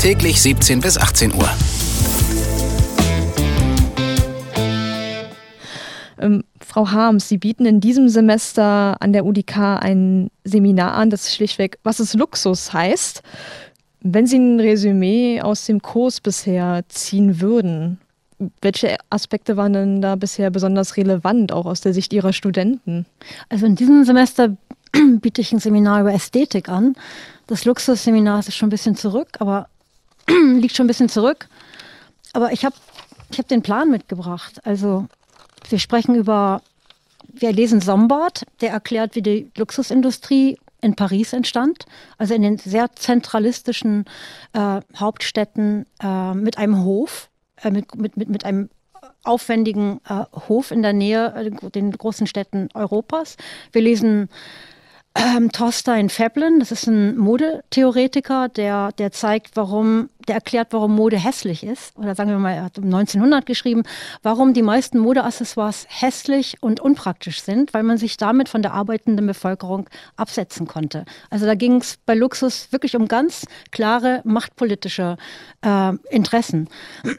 Täglich 17 bis 18 Uhr. Ähm, Frau Harms, Sie bieten in diesem Semester an der UDK ein Seminar an, das schlichtweg Was ist Luxus heißt. Wenn Sie ein Resümee aus dem Kurs bisher ziehen würden, welche Aspekte waren denn da bisher besonders relevant, auch aus der Sicht Ihrer Studenten? Also in diesem Semester [CLEARS THROAT] biete ich ein Seminar über Ästhetik an. Das Luxusseminar ist schon ein bisschen zurück, aber [CLEARS THROAT] liegt schon ein bisschen zurück. Aber ich habe ich hab den Plan mitgebracht. Also wir sprechen über, wir lesen Sombart, der erklärt, wie die Luxusindustrie in Paris entstand, also in den sehr zentralistischen äh, Hauptstädten äh, mit einem Hof, äh, mit, mit, mit, mit einem aufwendigen äh, Hof in der Nähe äh, den großen Städten Europas. Wir lesen ähm, Thorstein Veblen, das ist ein Modetheoretiker, der, der zeigt, warum, der erklärt, warum Mode hässlich ist. Oder sagen wir mal, er hat um 1900 geschrieben, warum die meisten Modeaccessoires hässlich und unpraktisch sind, weil man sich damit von der arbeitenden Bevölkerung absetzen konnte. Also da ging es bei Luxus wirklich um ganz klare machtpolitische äh, Interessen.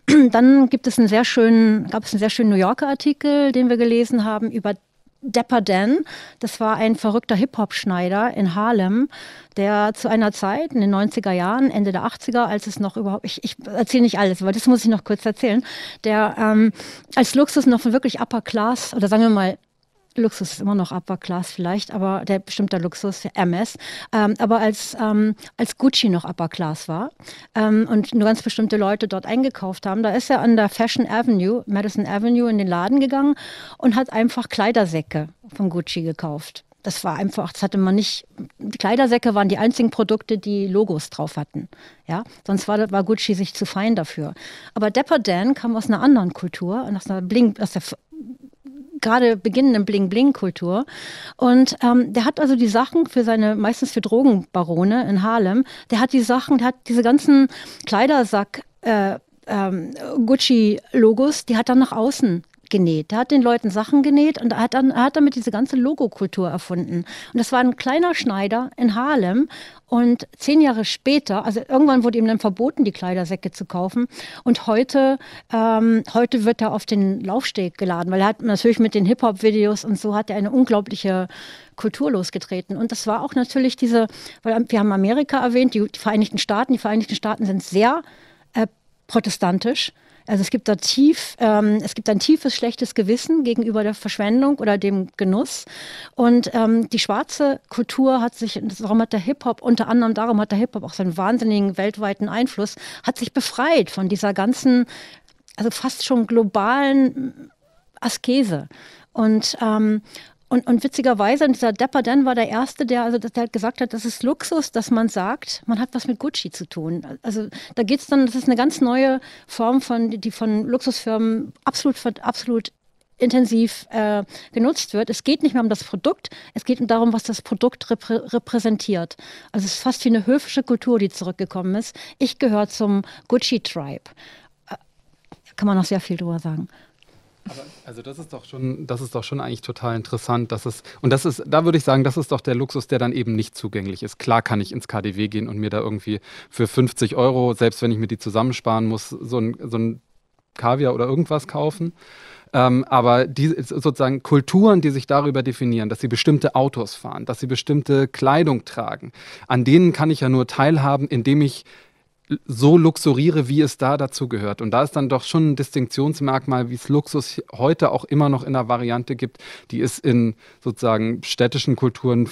[CLEARS THROAT] Dann gibt es einen sehr schönen, gab es einen sehr schönen New Yorker Artikel, den wir gelesen haben über Dapper Dan, das war ein verrückter Hip-Hop-Schneider in Harlem, der zu einer Zeit in den 90er Jahren, Ende der 80er, als es noch überhaupt, ich, ich erzähle nicht alles, aber das muss ich noch kurz erzählen, der ähm, als Luxus noch von wirklich Upper Class, oder sagen wir mal Luxus ist immer noch Upper Class vielleicht, aber der bestimmte Luxus, MS, ähm, aber als, ähm, als Gucci noch Upper Class war ähm, und nur ganz bestimmte Leute dort eingekauft haben, da ist er an der Fashion Avenue, Madison Avenue in den Laden gegangen und hat einfach Kleidersäcke von Gucci gekauft. Das war einfach, das hatte man nicht. Die Kleidersäcke waren die einzigen Produkte, die Logos drauf hatten. Ja, sonst war, war Gucci sich zu fein dafür. Aber Dapper Dan kam aus einer anderen Kultur, aus einer Bling, aus der gerade beginnenden Bling-Bling-Kultur. Und ähm, der hat also die Sachen für seine, meistens für Drogenbarone in Harlem, der hat die Sachen, der hat diese ganzen Kleidersack, äh, ähm, Gucci-Logos, die hat er nach außen genäht. Der hat den Leuten Sachen genäht und er hat, dann, hat damit diese ganze Logokultur erfunden. Und das war ein kleiner Schneider in Harlem. Und zehn Jahre später, also irgendwann wurde ihm dann verboten, die Kleidersäcke zu kaufen. Und heute, ähm, heute wird er auf den Laufsteg geladen, weil er hat natürlich mit den Hip-Hop-Videos und so hat er eine unglaubliche Kultur losgetreten. Und das war auch natürlich diese, weil wir haben Amerika erwähnt, die, die Vereinigten Staaten. Die Vereinigten Staaten sind sehr äh, protestantisch. Also es gibt da tief, ähm, es gibt ein tiefes schlechtes Gewissen gegenüber der Verschwendung oder dem Genuss. Und ähm, die schwarze Kultur hat sich, darum hat der Hip-Hop, unter anderem darum hat der Hip-Hop auch seinen wahnsinnigen weltweiten Einfluss, hat sich befreit von dieser ganzen, also fast schon globalen Askese. Und, ähm, und, und witzigerweise, dieser Dapper Dan war der Erste, der, also, der gesagt hat, das ist Luxus, dass man sagt, man hat was mit Gucci zu tun. Also da geht es dann, das ist eine ganz neue Form von, die von Luxusfirmen absolut, absolut intensiv äh, genutzt wird. Es geht nicht mehr um das Produkt, es geht darum, was das Produkt reprä repräsentiert. Also es ist fast wie eine höfische Kultur, die zurückgekommen ist. Ich gehöre zum Gucci-Tribe. Äh, kann man noch sehr viel drüber sagen. Also das ist doch schon, das ist doch schon eigentlich total interessant, dass es und das ist, da würde ich sagen, das ist doch der Luxus, der dann eben nicht zugänglich ist. Klar kann ich ins KDW gehen und mir da irgendwie für 50 Euro, selbst wenn ich mir die zusammensparen muss, so ein, so ein Kaviar oder irgendwas kaufen. Ähm, aber die sozusagen Kulturen, die sich darüber definieren, dass sie bestimmte Autos fahren, dass sie bestimmte Kleidung tragen, an denen kann ich ja nur teilhaben, indem ich so luxuriere, wie es da dazu gehört. Und da ist dann doch schon ein Distinktionsmerkmal, wie es Luxus heute auch immer noch in der Variante gibt. Die ist in sozusagen städtischen Kulturen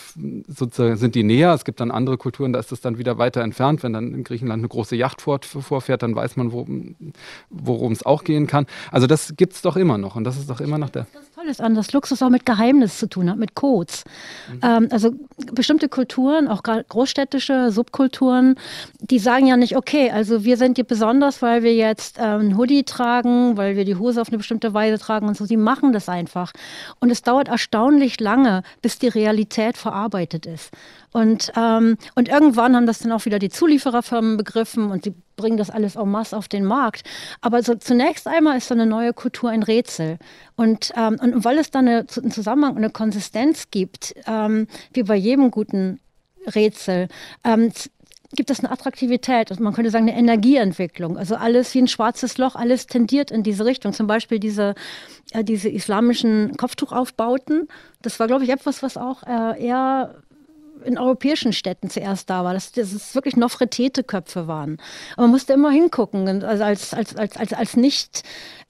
sozusagen sind die näher. Es gibt dann andere Kulturen, da ist es dann wieder weiter entfernt. Wenn dann in Griechenland eine große Yacht vorfährt, dann weiß man, worum es auch gehen kann. Also das gibt es doch immer noch. Und das ist doch immer noch der. Das Tolles an, dass Luxus auch mit Geheimnis zu tun hat, mit Codes. Mhm. Ähm, also bestimmte Kulturen, auch großstädtische Subkulturen, die sagen ja nicht, okay, also wir sind hier besonders, weil wir jetzt ähm, einen Hoodie tragen, weil wir die Hose auf eine bestimmte Weise tragen und so. Sie machen das einfach. Und es dauert erstaunlich lange, bis die Realität verarbeitet ist. Und, ähm, und irgendwann haben das dann auch wieder die Zuliefererfirmen begriffen und sie bringen das alles en masse auf den Markt. Aber so, zunächst einmal ist so eine neue Kultur ein Rätsel. Und, ähm, und weil es dann eine, einen Zusammenhang und eine Konsistenz gibt, ähm, wie bei jedem guten Rätsel, ähm, gibt es eine Attraktivität, also man könnte sagen eine Energieentwicklung. Also alles wie ein schwarzes Loch, alles tendiert in diese Richtung. Zum Beispiel diese, äh, diese islamischen Kopftuchaufbauten. Das war, glaube ich, etwas, was auch äh, eher in europäischen Städten zuerst da war, dass das wirklich Nofretete-Köpfe waren. Aber man musste immer hingucken. Also als, als, als, als, als nicht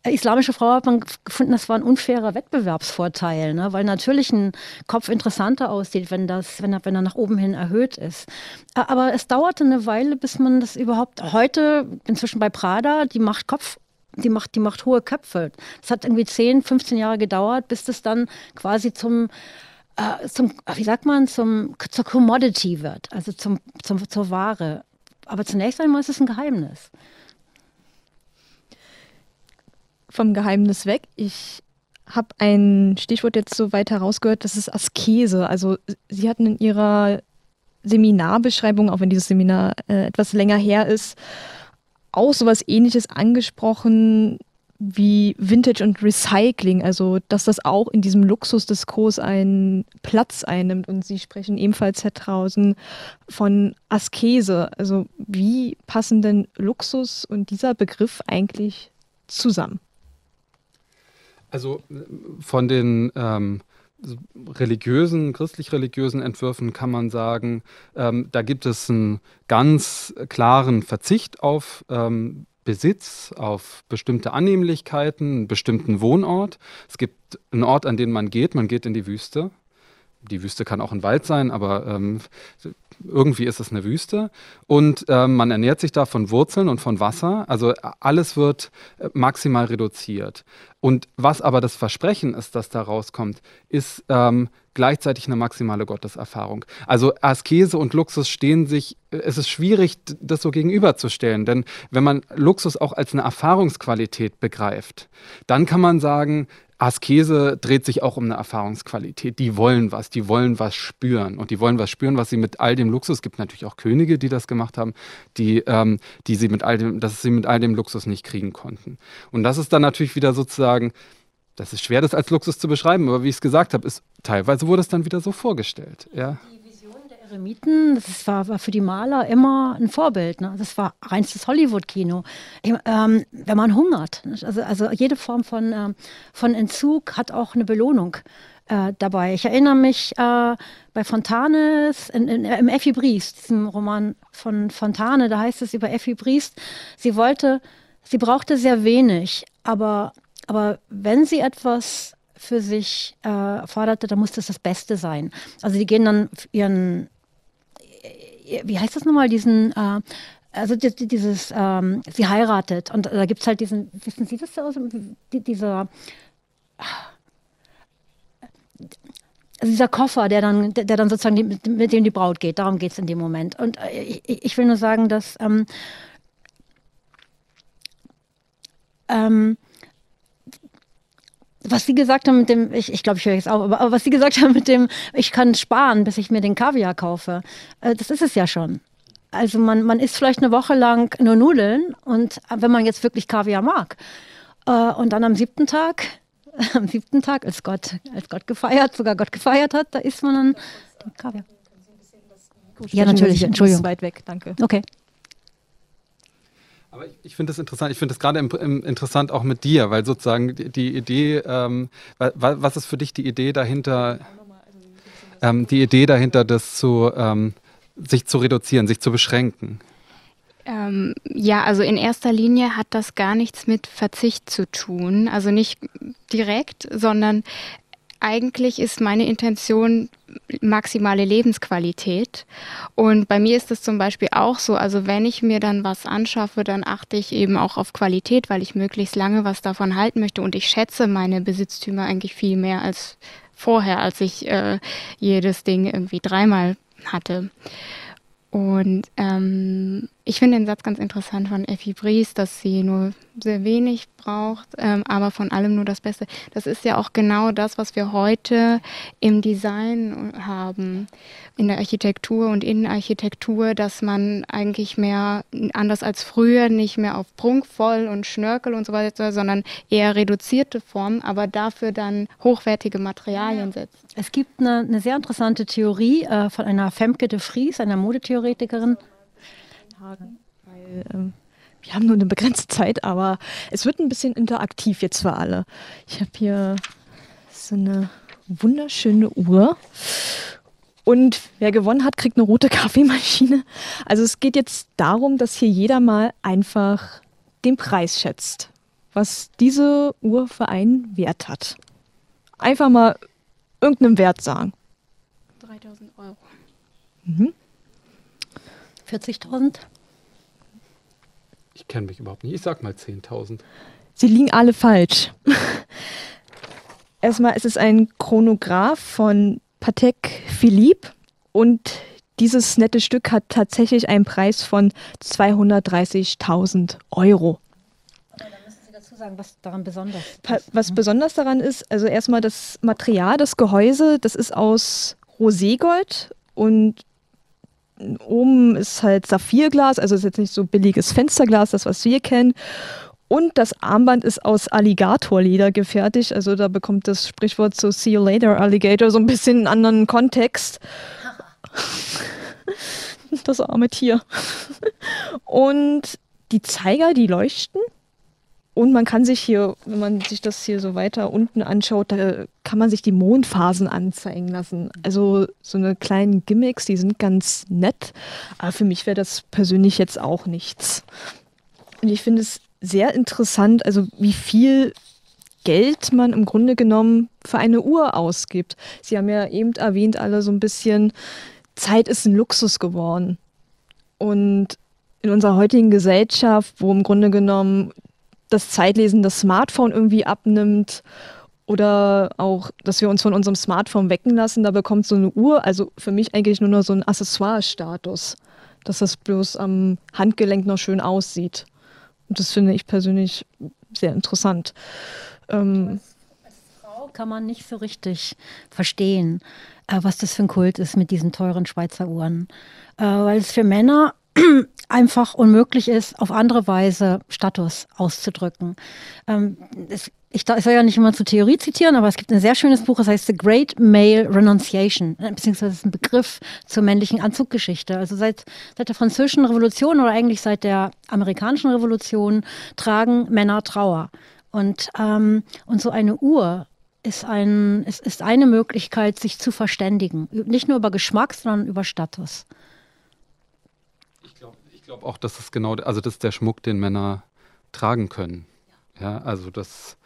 äh, islamische Frau hat man gefunden, das war ein unfairer Wettbewerbsvorteil, ne? weil natürlich ein Kopf interessanter aussieht, wenn, das, wenn, er, wenn er nach oben hin erhöht ist. Aber es dauerte eine Weile, bis man das überhaupt, heute inzwischen bei Prada, die macht Kopf die macht, die macht hohe Köpfe. Das hat irgendwie 10, 15 Jahre gedauert, bis das dann quasi zum, äh, zum wie sagt man, zum, zur Commodity wird, also zum, zum, zur Ware. Aber zunächst einmal ist es ein Geheimnis vom Geheimnis weg. Ich habe ein Stichwort jetzt so weit herausgehört, das ist Askese. Also Sie hatten in Ihrer Seminarbeschreibung, auch wenn dieses Seminar äh, etwas länger her ist, auch sowas ähnliches angesprochen wie Vintage und Recycling, also dass das auch in diesem Luxusdiskurs einen Platz einnimmt. Und Sie sprechen ebenfalls, Herr Trausen, von Askese. Also wie passen denn Luxus und dieser Begriff eigentlich zusammen? Also von den ähm, religiösen, christlich-religiösen Entwürfen kann man sagen, ähm, da gibt es einen ganz klaren Verzicht auf ähm, Besitz, auf bestimmte Annehmlichkeiten, einen bestimmten Wohnort. Es gibt einen Ort, an den man geht, man geht in die Wüste. Die Wüste kann auch ein Wald sein, aber ähm, irgendwie ist es eine Wüste. Und ähm, man ernährt sich da von Wurzeln und von Wasser. Also alles wird äh, maximal reduziert. Und was aber das Versprechen ist, das da rauskommt, ist ähm, gleichzeitig eine maximale Gotteserfahrung. Also Askese und Luxus stehen sich, es ist schwierig, das so gegenüberzustellen, denn wenn man Luxus auch als eine Erfahrungsqualität begreift, dann kann man sagen, Askese dreht sich auch um eine Erfahrungsqualität. Die wollen was, die wollen was spüren und die wollen was spüren, was sie mit all dem Luxus, es gibt natürlich auch Könige, die das gemacht haben, die, ähm, die sie mit all dem, dass sie mit all dem Luxus nicht kriegen konnten. Und das ist dann natürlich wieder sozusagen das ist schwer, das als Luxus zu beschreiben, aber wie ich es gesagt habe, ist teilweise wurde es dann wieder so vorgestellt. Ja. Eremiten, das war, war für die Maler immer ein Vorbild. Ne? Das war reinstes Hollywood-Kino. Ähm, wenn man hungert, also, also jede Form von, ähm, von Entzug hat auch eine Belohnung äh, dabei. Ich erinnere mich äh, bei Fontanes, in, in, im Effi Briest, diesem Roman von Fontane, da heißt es über Effi Briest, sie wollte, sie brauchte sehr wenig, aber, aber wenn sie etwas für sich äh, forderte, dann musste es das Beste sein. Also die gehen dann ihren wie heißt das nochmal, diesen, äh, also dieses, ähm, sie heiratet und da gibt es halt diesen, wissen Sie das aus, die, dieser, also dieser Koffer, der dann, der, der dann sozusagen die, mit dem die Braut geht, darum geht es in dem Moment. Und äh, ich, ich, will nur sagen, dass ähm, ähm, was Sie gesagt haben mit dem, ich, ich glaube, ich höre jetzt auf, aber, aber, was Sie gesagt haben mit dem, ich kann sparen, bis ich mir den Kaviar kaufe, äh, das ist es ja schon. Also man, man isst vielleicht eine Woche lang nur Nudeln und äh, wenn man jetzt wirklich Kaviar mag äh, und dann am siebten Tag, [LAUGHS] am siebten Tag, als Gott, als Gott gefeiert, sogar Gott gefeiert hat, da isst man dann den Kaviar. Ja, natürlich, Entschuldigung. Weit weg, danke. Okay. Aber ich, ich finde das interessant. Ich finde das gerade interessant auch mit dir, weil sozusagen die, die Idee, ähm, was ist für dich die Idee dahinter, ähm, die Idee dahinter, das zu, ähm, sich zu reduzieren, sich zu beschränken? Ähm, ja, also in erster Linie hat das gar nichts mit Verzicht zu tun. Also nicht direkt, sondern eigentlich ist meine Intention maximale Lebensqualität. Und bei mir ist es zum Beispiel auch so, also wenn ich mir dann was anschaffe, dann achte ich eben auch auf Qualität, weil ich möglichst lange was davon halten möchte. Und ich schätze meine Besitztümer eigentlich viel mehr als vorher, als ich äh, jedes Ding irgendwie dreimal hatte. Und ähm, ich finde den Satz ganz interessant von Effi Bries, dass sie nur sehr wenig braucht, ähm, aber von allem nur das Beste. Das ist ja auch genau das, was wir heute im Design haben, in der Architektur und Innenarchitektur, dass man eigentlich mehr, anders als früher, nicht mehr auf prunkvoll und Schnörkel und so weiter, sondern eher reduzierte Formen, aber dafür dann hochwertige Materialien setzt. Es gibt eine, eine sehr interessante Theorie äh, von einer Femke de Vries, einer Modetheoretikerin. Weil, ähm, wir haben nur eine begrenzte Zeit, aber es wird ein bisschen interaktiv jetzt für alle. Ich habe hier so eine wunderschöne Uhr. Und wer gewonnen hat, kriegt eine rote [LAUGHS] Kaffeemaschine. Also es geht jetzt darum, dass hier jeder mal einfach den Preis schätzt, was diese Uhr für einen Wert hat. Einfach mal irgendeinen Wert sagen. 3000 Euro. Mhm. 40.000? Ich kenne mich überhaupt nicht. Ich sag mal 10.000. Sie liegen alle falsch. Erstmal ist es ein Chronograph von Patek Philippe und dieses nette Stück hat tatsächlich einen Preis von 230.000 Euro. Da müssen Sie dazu sagen, was daran besonders ist. Was besonders daran ist, also erstmal das Material, das Gehäuse, das ist aus Roségold und oben ist halt Saphirglas, also ist jetzt nicht so billiges Fensterglas, das was wir kennen. Und das Armband ist aus Alligatorleder gefertigt. Also da bekommt das Sprichwort so See you later, Alligator, so ein bisschen einen anderen Kontext. [LAUGHS] Das arme Tier. Und die Zeiger, die leuchten. Und man kann sich hier, wenn man sich das hier so weiter unten anschaut, da kann man sich die Mondphasen anzeigen lassen. Also so eine kleinen Gimmicks, die sind ganz nett. Aber für mich wäre das persönlich jetzt auch nichts. Und ich finde es sehr interessant, also wie viel Geld man im Grunde genommen für eine Uhr ausgibt. Sie haben ja eben erwähnt, alle so ein bisschen, Zeit ist ein Luxus geworden. Und in unserer heutigen Gesellschaft, wo im Grunde genommen das Zeitlesen das Smartphone irgendwie abnimmt oder auch, dass wir uns von unserem Smartphone wecken lassen, da bekommt so eine Uhr, also für mich eigentlich nur noch so ein Accessoire-Status, dass das bloß am Handgelenk noch schön aussieht. Und das finde ich persönlich sehr interessant. Ähm, als Frau kann man nicht so richtig verstehen, äh, was das für ein Kult ist mit diesen teuren Schweizer Uhren. Äh, weil es für Männer [CLEARS THROAT] einfach unmöglich ist, auf andere Weise Status auszudrücken. Ähm, es ich, ich soll ja nicht immer zur Theorie zitieren, aber es gibt ein sehr schönes Buch, das heißt The Great Male Renunciation, äh, beziehungsweise ist ein Begriff zur männlichen Anzuggeschichte. Also seit, seit der französischen Revolution oder eigentlich seit der amerikanischen Revolution tragen Männer Trauer. Und, ähm, und so eine Uhr ist, ein, ist, ist eine Möglichkeit, sich zu verständigen. Nicht nur über Geschmack, sondern über Status. Ich glaube auch, dass es genau, also das ist der Schmuck, den Männer tragen können. Ja, also das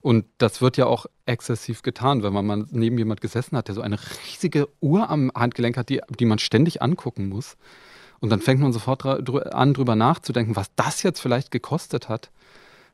und das wird ja auch exzessiv getan, wenn man mal neben jemand gesessen hat, der so eine riesige Uhr am Handgelenk hat, die, die man ständig angucken muss. Und dann fängt man sofort an, drüber nachzudenken, was das jetzt vielleicht gekostet hat.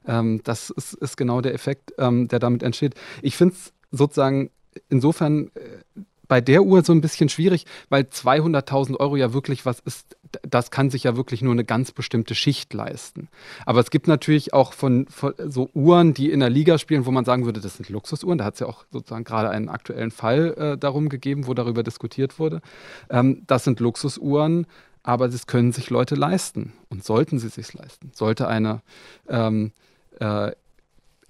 Ähm, das ist, ist genau der Effekt, ähm, der damit entsteht. Ich finde es sozusagen insofern äh, bei der Uhr so ein bisschen schwierig, weil 200.000 Euro ja wirklich was ist, das kann sich ja wirklich nur eine ganz bestimmte Schicht leisten. Aber es gibt natürlich auch von, von so Uhren, die in der Liga spielen, wo man sagen würde, das sind Luxusuhren. Da hat es ja auch sozusagen gerade einen aktuellen Fall äh, darum gegeben, wo darüber diskutiert wurde. Ähm, das sind Luxusuhren, aber das können sich Leute leisten und sollten sie sich leisten. Sollte eine ähm, äh,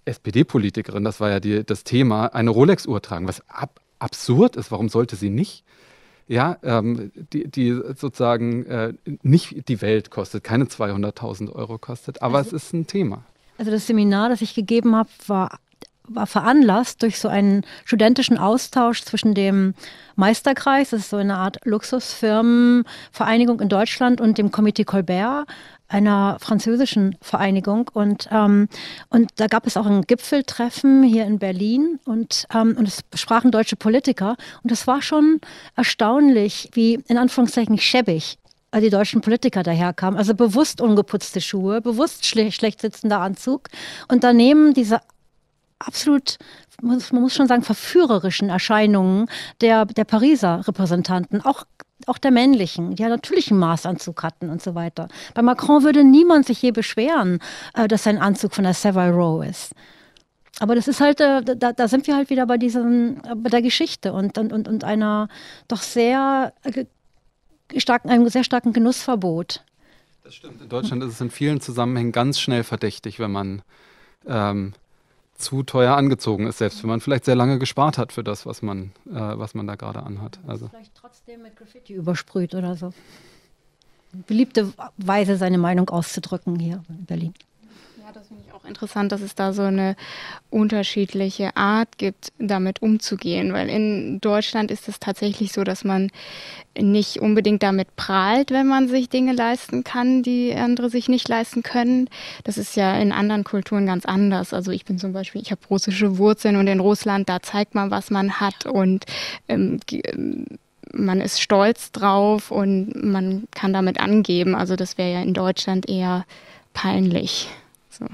SPD-Politikerin, das war ja die, das Thema, eine Rolex-Uhr tragen, was ab, absurd ist. Warum sollte sie nicht? Ja, ähm, die, die sozusagen äh, nicht die Welt kostet, keine 200.000 Euro kostet, aber es ist ein Thema. Also das Seminar, das ich gegeben habe, war, war veranlasst durch so einen studentischen Austausch zwischen dem Meisterkreis, das ist so eine Art Luxusfirmenvereinigung in Deutschland, und dem Comité Colbert, einer französischen Vereinigung. Und, ähm, und da gab es auch ein Gipfeltreffen hier in Berlin und, ähm, und es sprachen deutsche Politiker. Und es war schon erstaunlich, wie in Anführungszeichen schäbig äh, die deutschen Politiker daherkamen. Also bewusst ungeputzte Schuhe, bewusst schle schlecht sitzender Anzug und daneben diese absolut, man muss schon sagen, verführerischen Erscheinungen der, der Pariser Repräsentanten, auch, auch der männlichen, die ja natürlich einen Maßanzug hatten und so weiter. Bei Macron würde niemand sich je beschweren, äh, dass sein Anzug von der Savile Row ist. Aber das ist halt, äh, da, da sind wir halt wieder bei diesem, äh, bei der Geschichte und, und, und, einer doch sehr starken, einem sehr starken Genussverbot. Das stimmt. In Deutschland ist es in vielen Zusammenhängen ganz schnell verdächtig, wenn man ähm, zu teuer angezogen ist, selbst wenn man vielleicht sehr lange gespart hat für das, was man, äh, was man da gerade anhat. Also. Vielleicht trotzdem mit Graffiti übersprüht oder so. Beliebte Weise, seine Meinung auszudrücken hier in Berlin. Ja, das finde ich auch interessant, dass es da so eine unterschiedliche Art gibt, damit umzugehen. Weil in Deutschland ist es tatsächlich so, dass man nicht unbedingt damit prahlt, wenn man sich Dinge leisten kann, die andere sich nicht leisten können. Das ist ja in anderen Kulturen ganz anders. Also ich bin zum Beispiel, ich habe russische Wurzeln und in Russland, da zeigt man, was man hat und ähm, ähm, man ist stolz drauf und man kann damit angeben. Also das wäre ja in Deutschland eher peinlich. So.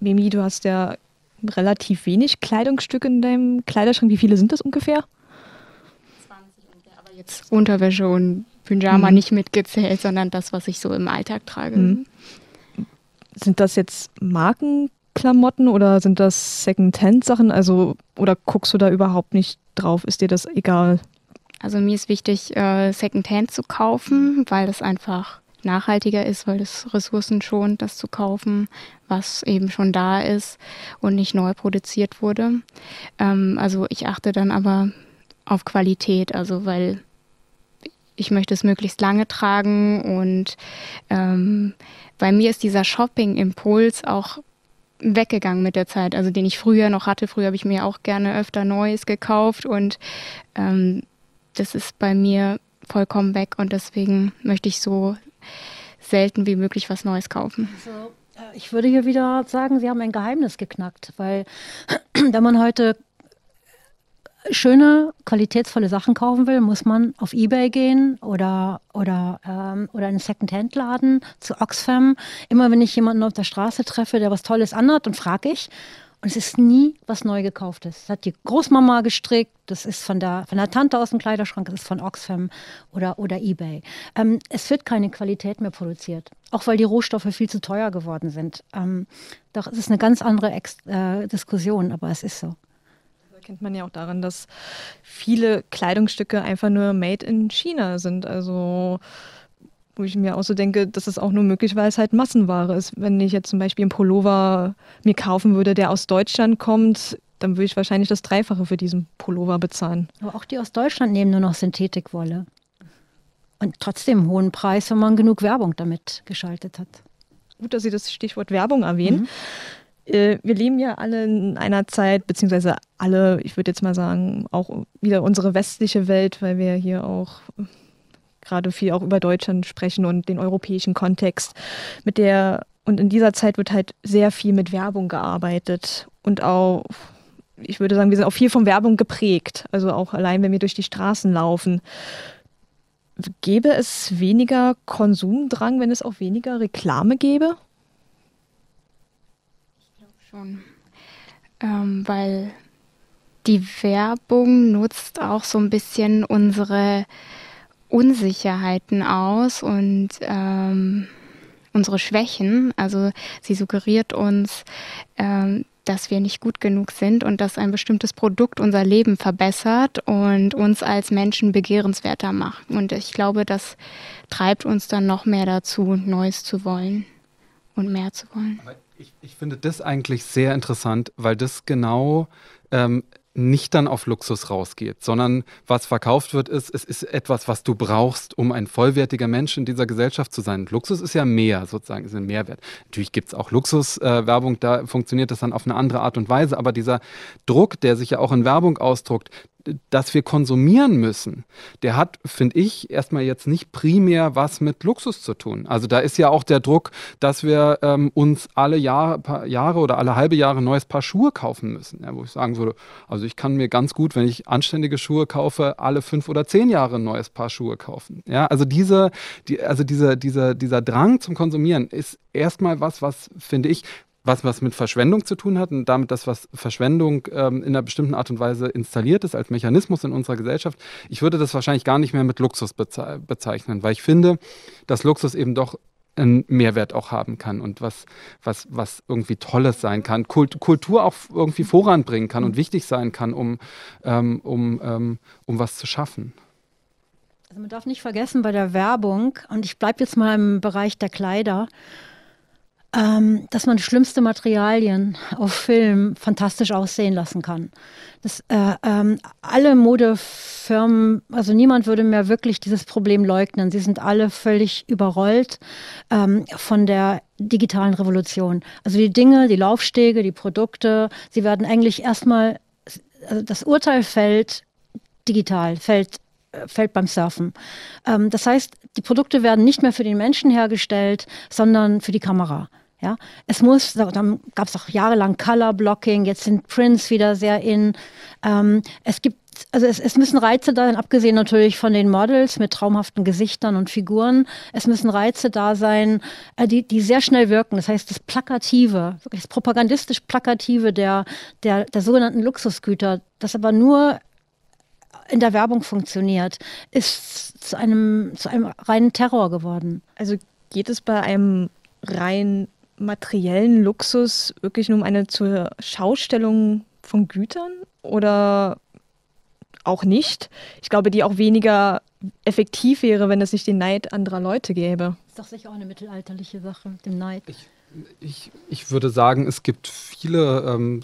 Mimi, du hast ja relativ wenig Kleidungsstücke in deinem Kleiderschrank. Wie viele sind das ungefähr? Jetzt Unterwäsche und Pyjama Mhm. nicht mitgezählt, sondern das, was ich so im Alltag trage. Mhm. Sind das jetzt Markenklamotten oder sind das Second-Hand-Sachen? Also, oder guckst du da überhaupt nicht drauf? Ist dir das egal? Also mir ist wichtig, äh, Secondhand zu kaufen, weil das einfach nachhaltiger ist, weil es Ressourcen schont, das zu kaufen, was eben schon da ist und nicht neu produziert wurde. Ähm, also ich achte dann aber auf Qualität, also weil ich möchte es möglichst lange tragen und ähm, bei mir ist dieser Shopping-Impuls auch weggegangen mit der Zeit, also den ich früher noch hatte. Früher habe ich mir auch gerne öfter Neues gekauft und ähm, das ist bei mir vollkommen weg und deswegen möchte ich so selten wie möglich was Neues kaufen. Also, äh, ich würde hier wieder sagen, Sie haben ein Geheimnis geknackt, weil [CLEARS THROAT] wenn man heute schöne, qualitätsvolle Sachen kaufen will, muss man auf Ebay gehen oder, oder, ähm, oder in einen Second-Hand-Laden zu Oxfam. Immer wenn ich jemanden auf der Straße treffe, der was Tolles anhat, dann frage ich. Es ist nie was neu gekauftes. Das hat die Großmama gestrickt, das ist von der, von der Tante aus dem Kleiderschrank, das ist von Oxfam oder, oder Ebay. Ähm, es wird keine Qualität mehr produziert, auch weil die Rohstoffe viel zu teuer geworden sind. Ähm, doch es ist eine ganz andere Ex äh, Diskussion, aber es ist so. Das erkennt man ja auch daran, dass viele Kleidungsstücke einfach nur made in China sind. Also wo ich mir auch so denke, dass es auch nur möglich, weil es halt Massenware ist. Wenn ich jetzt zum Beispiel einen Pullover mir kaufen würde, der aus Deutschland kommt, dann würde ich wahrscheinlich das Dreifache für diesen Pullover bezahlen. Aber auch die aus Deutschland nehmen nur noch Synthetikwolle. Und trotzdem einen hohen Preis, wenn man genug Werbung damit geschaltet hat. Gut, dass Sie das Stichwort Werbung erwähnen. Mhm. Äh, wir leben ja alle in einer Zeit, beziehungsweise alle, ich würde jetzt mal sagen, auch wieder unsere westliche Welt, weil wir hier auch gerade viel auch über Deutschland sprechen und den europäischen Kontext. Mit der, und in dieser Zeit wird halt sehr viel mit Werbung gearbeitet und auch, ich würde sagen, wir sind auch viel von Werbung geprägt. Also auch allein, wenn wir durch die Straßen laufen. Gäbe es weniger Konsumdrang, wenn es auch weniger Reklame gäbe? Ich glaube schon. Ähm, weil die Werbung nutzt auch so ein bisschen unsere Unsicherheiten aus und ähm, unsere Schwächen. Also sie suggeriert uns, ähm, dass wir nicht gut genug sind und dass ein bestimmtes Produkt unser Leben verbessert und uns als Menschen begehrenswerter macht. Und ich glaube, das treibt uns dann noch mehr dazu, Neues zu wollen und mehr zu wollen. Ich, ich finde das eigentlich sehr interessant, weil das genau ähm, nicht dann auf Luxus rausgeht, sondern was verkauft wird, ist, es ist etwas, was du brauchst, um ein vollwertiger Mensch in dieser Gesellschaft zu sein. Luxus ist ja mehr, sozusagen, ist ein Mehrwert. Natürlich gibt es auch Luxuswerbung, äh, da funktioniert das dann auf eine andere Art und Weise, aber dieser Druck, der sich ja auch in Werbung ausdruckt, dass wir konsumieren müssen, der hat, finde ich, erstmal jetzt nicht primär was mit Luxus zu tun. Also da ist ja auch der Druck, dass wir ähm, uns alle Jahre, Jahre oder alle halbe Jahre ein neues Paar Schuhe kaufen müssen. Ja, wo ich sagen würde, also ich kann mir ganz gut, wenn ich anständige Schuhe kaufe, alle fünf oder zehn Jahre ein neues Paar Schuhe kaufen. Ja, also diese, die, also dieser, dieser, dieser Drang zum Konsumieren ist erstmal was, was, finde ich, was was mit Verschwendung zu tun hat und damit das, was Verschwendung ähm, in einer bestimmten Art und Weise installiert ist als Mechanismus in unserer Gesellschaft. Ich würde das wahrscheinlich gar nicht mehr mit Luxus beze bezeichnen, weil ich finde, dass Luxus eben doch einen Mehrwert auch haben kann und was, was, was irgendwie Tolles sein kann, Kult, Kultur auch irgendwie voranbringen kann und wichtig sein kann, um, ähm, um, ähm, um was zu schaffen. Also man darf nicht vergessen bei der Werbung, und ich bleibe jetzt mal im Bereich der Kleider, ähm, dass man schlimmste Materialien auf Film fantastisch aussehen lassen kann. Das, äh, ähm, alle Modefirmen, also niemand würde mehr wirklich dieses Problem leugnen. Sie sind alle völlig überrollt ähm, von der digitalen Revolution. Also die Dinge, die Laufstege, die Produkte, sie werden eigentlich erstmal, also das Urteil fällt digital, fällt äh, fällt beim Surfen. Ähm, das heißt, die Produkte werden nicht mehr für den Menschen hergestellt, sondern für die Kamera. Ja, es muss, dann gab es auch jahrelang Color Blocking, jetzt sind Prints wieder sehr in. Ähm, es gibt, also es, es, müssen Reize da sein, abgesehen natürlich von den Models mit traumhaften Gesichtern und Figuren. Es müssen Reize da sein, äh, die, die sehr schnell wirken. Das heißt, das Plakative, wirklich das propagandistisch Plakative der, der, der sogenannten Luxusgüter, das aber nur in der Werbung funktioniert, ist zu einem, zu einem reinen Terror geworden. Also geht es bei einem rein materiellen Luxus wirklich nur um eine zur Schaustellung von Gütern oder auch nicht? Ich glaube, die auch weniger effektiv wäre, wenn es nicht den Neid anderer Leute gäbe. Das ist doch sicher auch eine mittelalterliche Sache, dem Neid. Ich, ich, ich würde sagen, es gibt viele, ähm,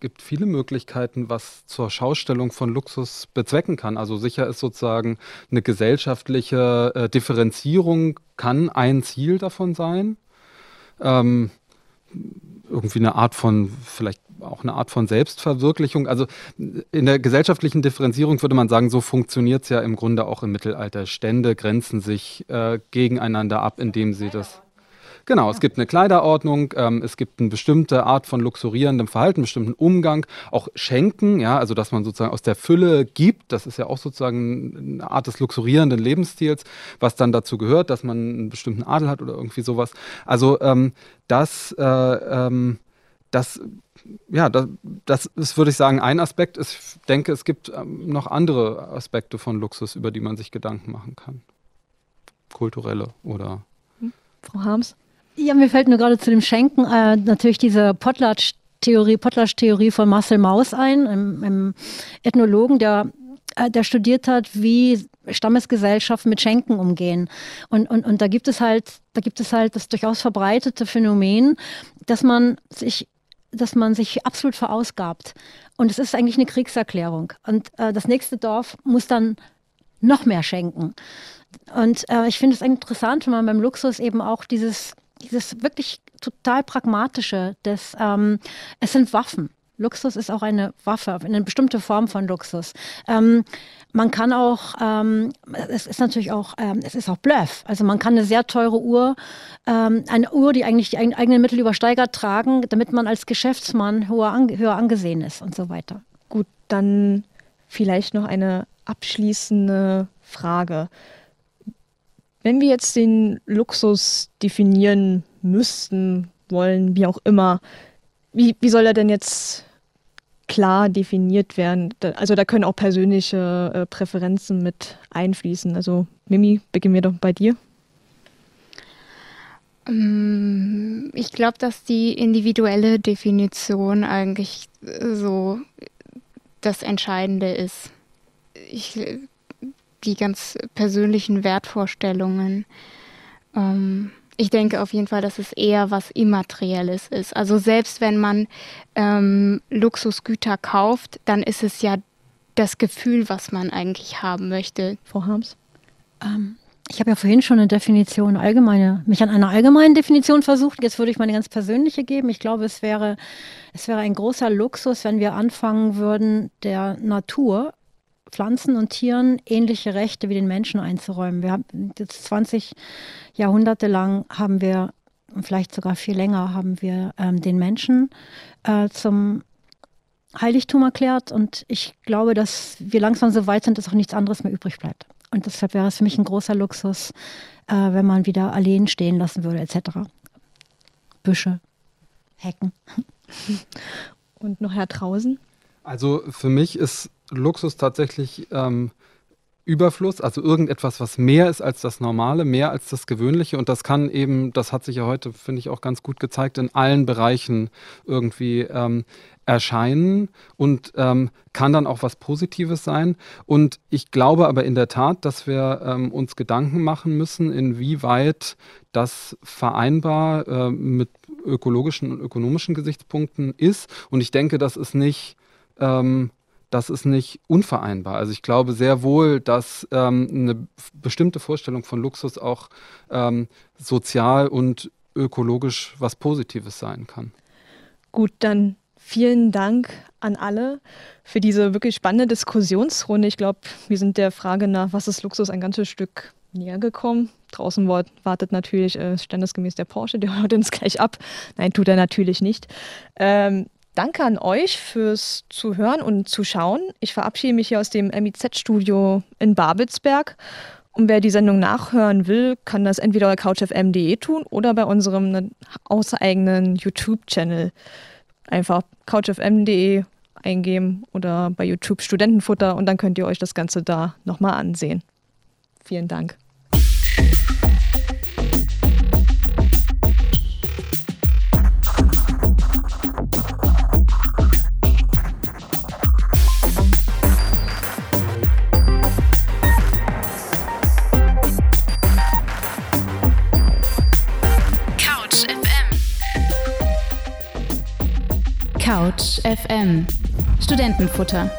gibt viele Möglichkeiten, was zur Schaustellung von Luxus bezwecken kann. Also sicher ist sozusagen eine gesellschaftliche äh, Differenzierung kann ein Ziel davon sein ähm, irgendwie eine Art von, vielleicht auch eine Art von Selbstverwirklichung. Also in der gesellschaftlichen Differenzierung würde man sagen, so funktioniert es ja im Grunde auch im Mittelalter. Stände grenzen sich äh, gegeneinander ab, indem sie das. Genau, es gibt eine Kleiderordnung, ähm, es gibt eine bestimmte Art von luxurierendem Verhalten, einen bestimmten Umgang, auch Schenken, ja, also dass man sozusagen aus der Fülle gibt, das ist ja auch sozusagen eine Art des luxurierenden Lebensstils, was dann dazu gehört, dass man einen bestimmten Adel hat oder irgendwie sowas. Also ähm, das, äh, ähm, das ja, das, das, ist, würde ich sagen, ein Aspekt. Ich denke, es gibt ähm, noch andere Aspekte von Luxus, über die man sich Gedanken machen kann. Kulturelle oder. Hm, Frau Harms? Ja, mir fällt nur gerade zu dem Schenken äh, natürlich diese Potlatch-Theorie Potlatch -Theorie von Marcel Maus ein, einem, einem Ethnologen, der, äh, der studiert hat, wie Stammesgesellschaften mit Schenken umgehen. Und, und, und da gibt es halt, da gibt es halt das durchaus verbreitete Phänomen, dass man sich dass man sich absolut verausgabt. Und es ist eigentlich eine Kriegserklärung. Und äh, das nächste Dorf muss dann noch mehr schenken. Und äh, ich finde es interessant, wenn man beim Luxus eben auch dieses, dieses wirklich total pragmatische, das, ähm, es sind Waffen. Luxus ist auch eine Waffe, eine bestimmte Form von Luxus. Ähm, man kann auch, ähm, es ist natürlich auch, ähm, es ist auch Bluff. Also man kann eine sehr teure Uhr, ähm, eine Uhr, die eigentlich die eigenen Mittel übersteigert, tragen, damit man als Geschäftsmann höher, ange höher angesehen ist und so weiter. Gut, dann vielleicht noch eine abschließende Frage. Wenn wir jetzt den Luxus definieren müssten, wollen, wie auch immer, wie, wie soll er denn jetzt klar definiert werden. Also da können auch persönliche äh, Präferenzen mit einfließen. Also Mimi, beginnen wir doch bei dir. Ähm, ich glaube, dass die individuelle Definition eigentlich so das Entscheidende ist. Ich, die ganz persönlichen Wertvorstellungen. Ähm, ich denke auf jeden Fall, dass es eher was Immaterielles ist. Also selbst wenn man ähm, Luxusgüter kauft, dann ist es ja das Gefühl, was man eigentlich haben möchte. Frau Harms? Ähm, ich habe ja vorhin schon eine Definition, allgemeine, mich an einer allgemeinen Definition versucht. Jetzt würde ich meine ganz persönliche geben. Ich glaube, es wäre, es wäre ein großer Luxus, wenn wir anfangen würden, der Natur Pflanzen und Tieren ähnliche Rechte wie den Menschen einzuräumen. Wir haben jetzt 20 Jahrhunderte lang haben wir, vielleicht sogar viel länger, haben wir ähm, den Menschen äh, zum Heiligtum erklärt und ich glaube, dass wir langsam so weit sind, dass auch nichts anderes mehr übrig bleibt. Und deshalb wäre es für mich ein großer Luxus, äh, wenn man wieder Alleen stehen lassen würde, etc. Büsche, Hecken. Und noch Herr Trausen? Also für mich ist Luxus tatsächlich ähm, Überfluss, also irgendetwas, was mehr ist als das Normale, mehr als das Gewöhnliche. Und das kann eben, das hat sich ja heute, finde ich, auch ganz gut gezeigt, in allen Bereichen irgendwie ähm, erscheinen und ähm, kann dann auch was Positives sein. Und ich glaube aber in der Tat, dass wir ähm, uns Gedanken machen müssen, inwieweit das vereinbar äh, mit ökologischen und ökonomischen Gesichtspunkten ist. Und ich denke, das ist nicht ähm, das ist nicht unvereinbar. Also ich glaube sehr wohl, dass ähm, eine bestimmte Vorstellung von Luxus auch ähm, sozial und ökologisch was Positives sein kann. Gut, dann vielen Dank an alle für diese wirklich spannende Diskussionsrunde. Ich glaube, wir sind der Frage nach, was ist Luxus, ein ganzes Stück näher gekommen. Draußen wartet natürlich äh, standesgemäß der Porsche, der hört uns gleich ab. Nein, tut er natürlich nicht. Ähm, Danke an euch fürs Zuhören und Zuschauen. Ich verabschiede mich hier aus dem MIZ-Studio in Babelsberg. Und wer die Sendung nachhören will, kann das entweder bei couchfm.de tun oder bei unserem ne, außereigenen YouTube-Channel. Einfach couchfm.de eingeben oder bei YouTube Studentenfutter und dann könnt ihr euch das Ganze da nochmal ansehen. Vielen Dank. Couch FM Studentenfutter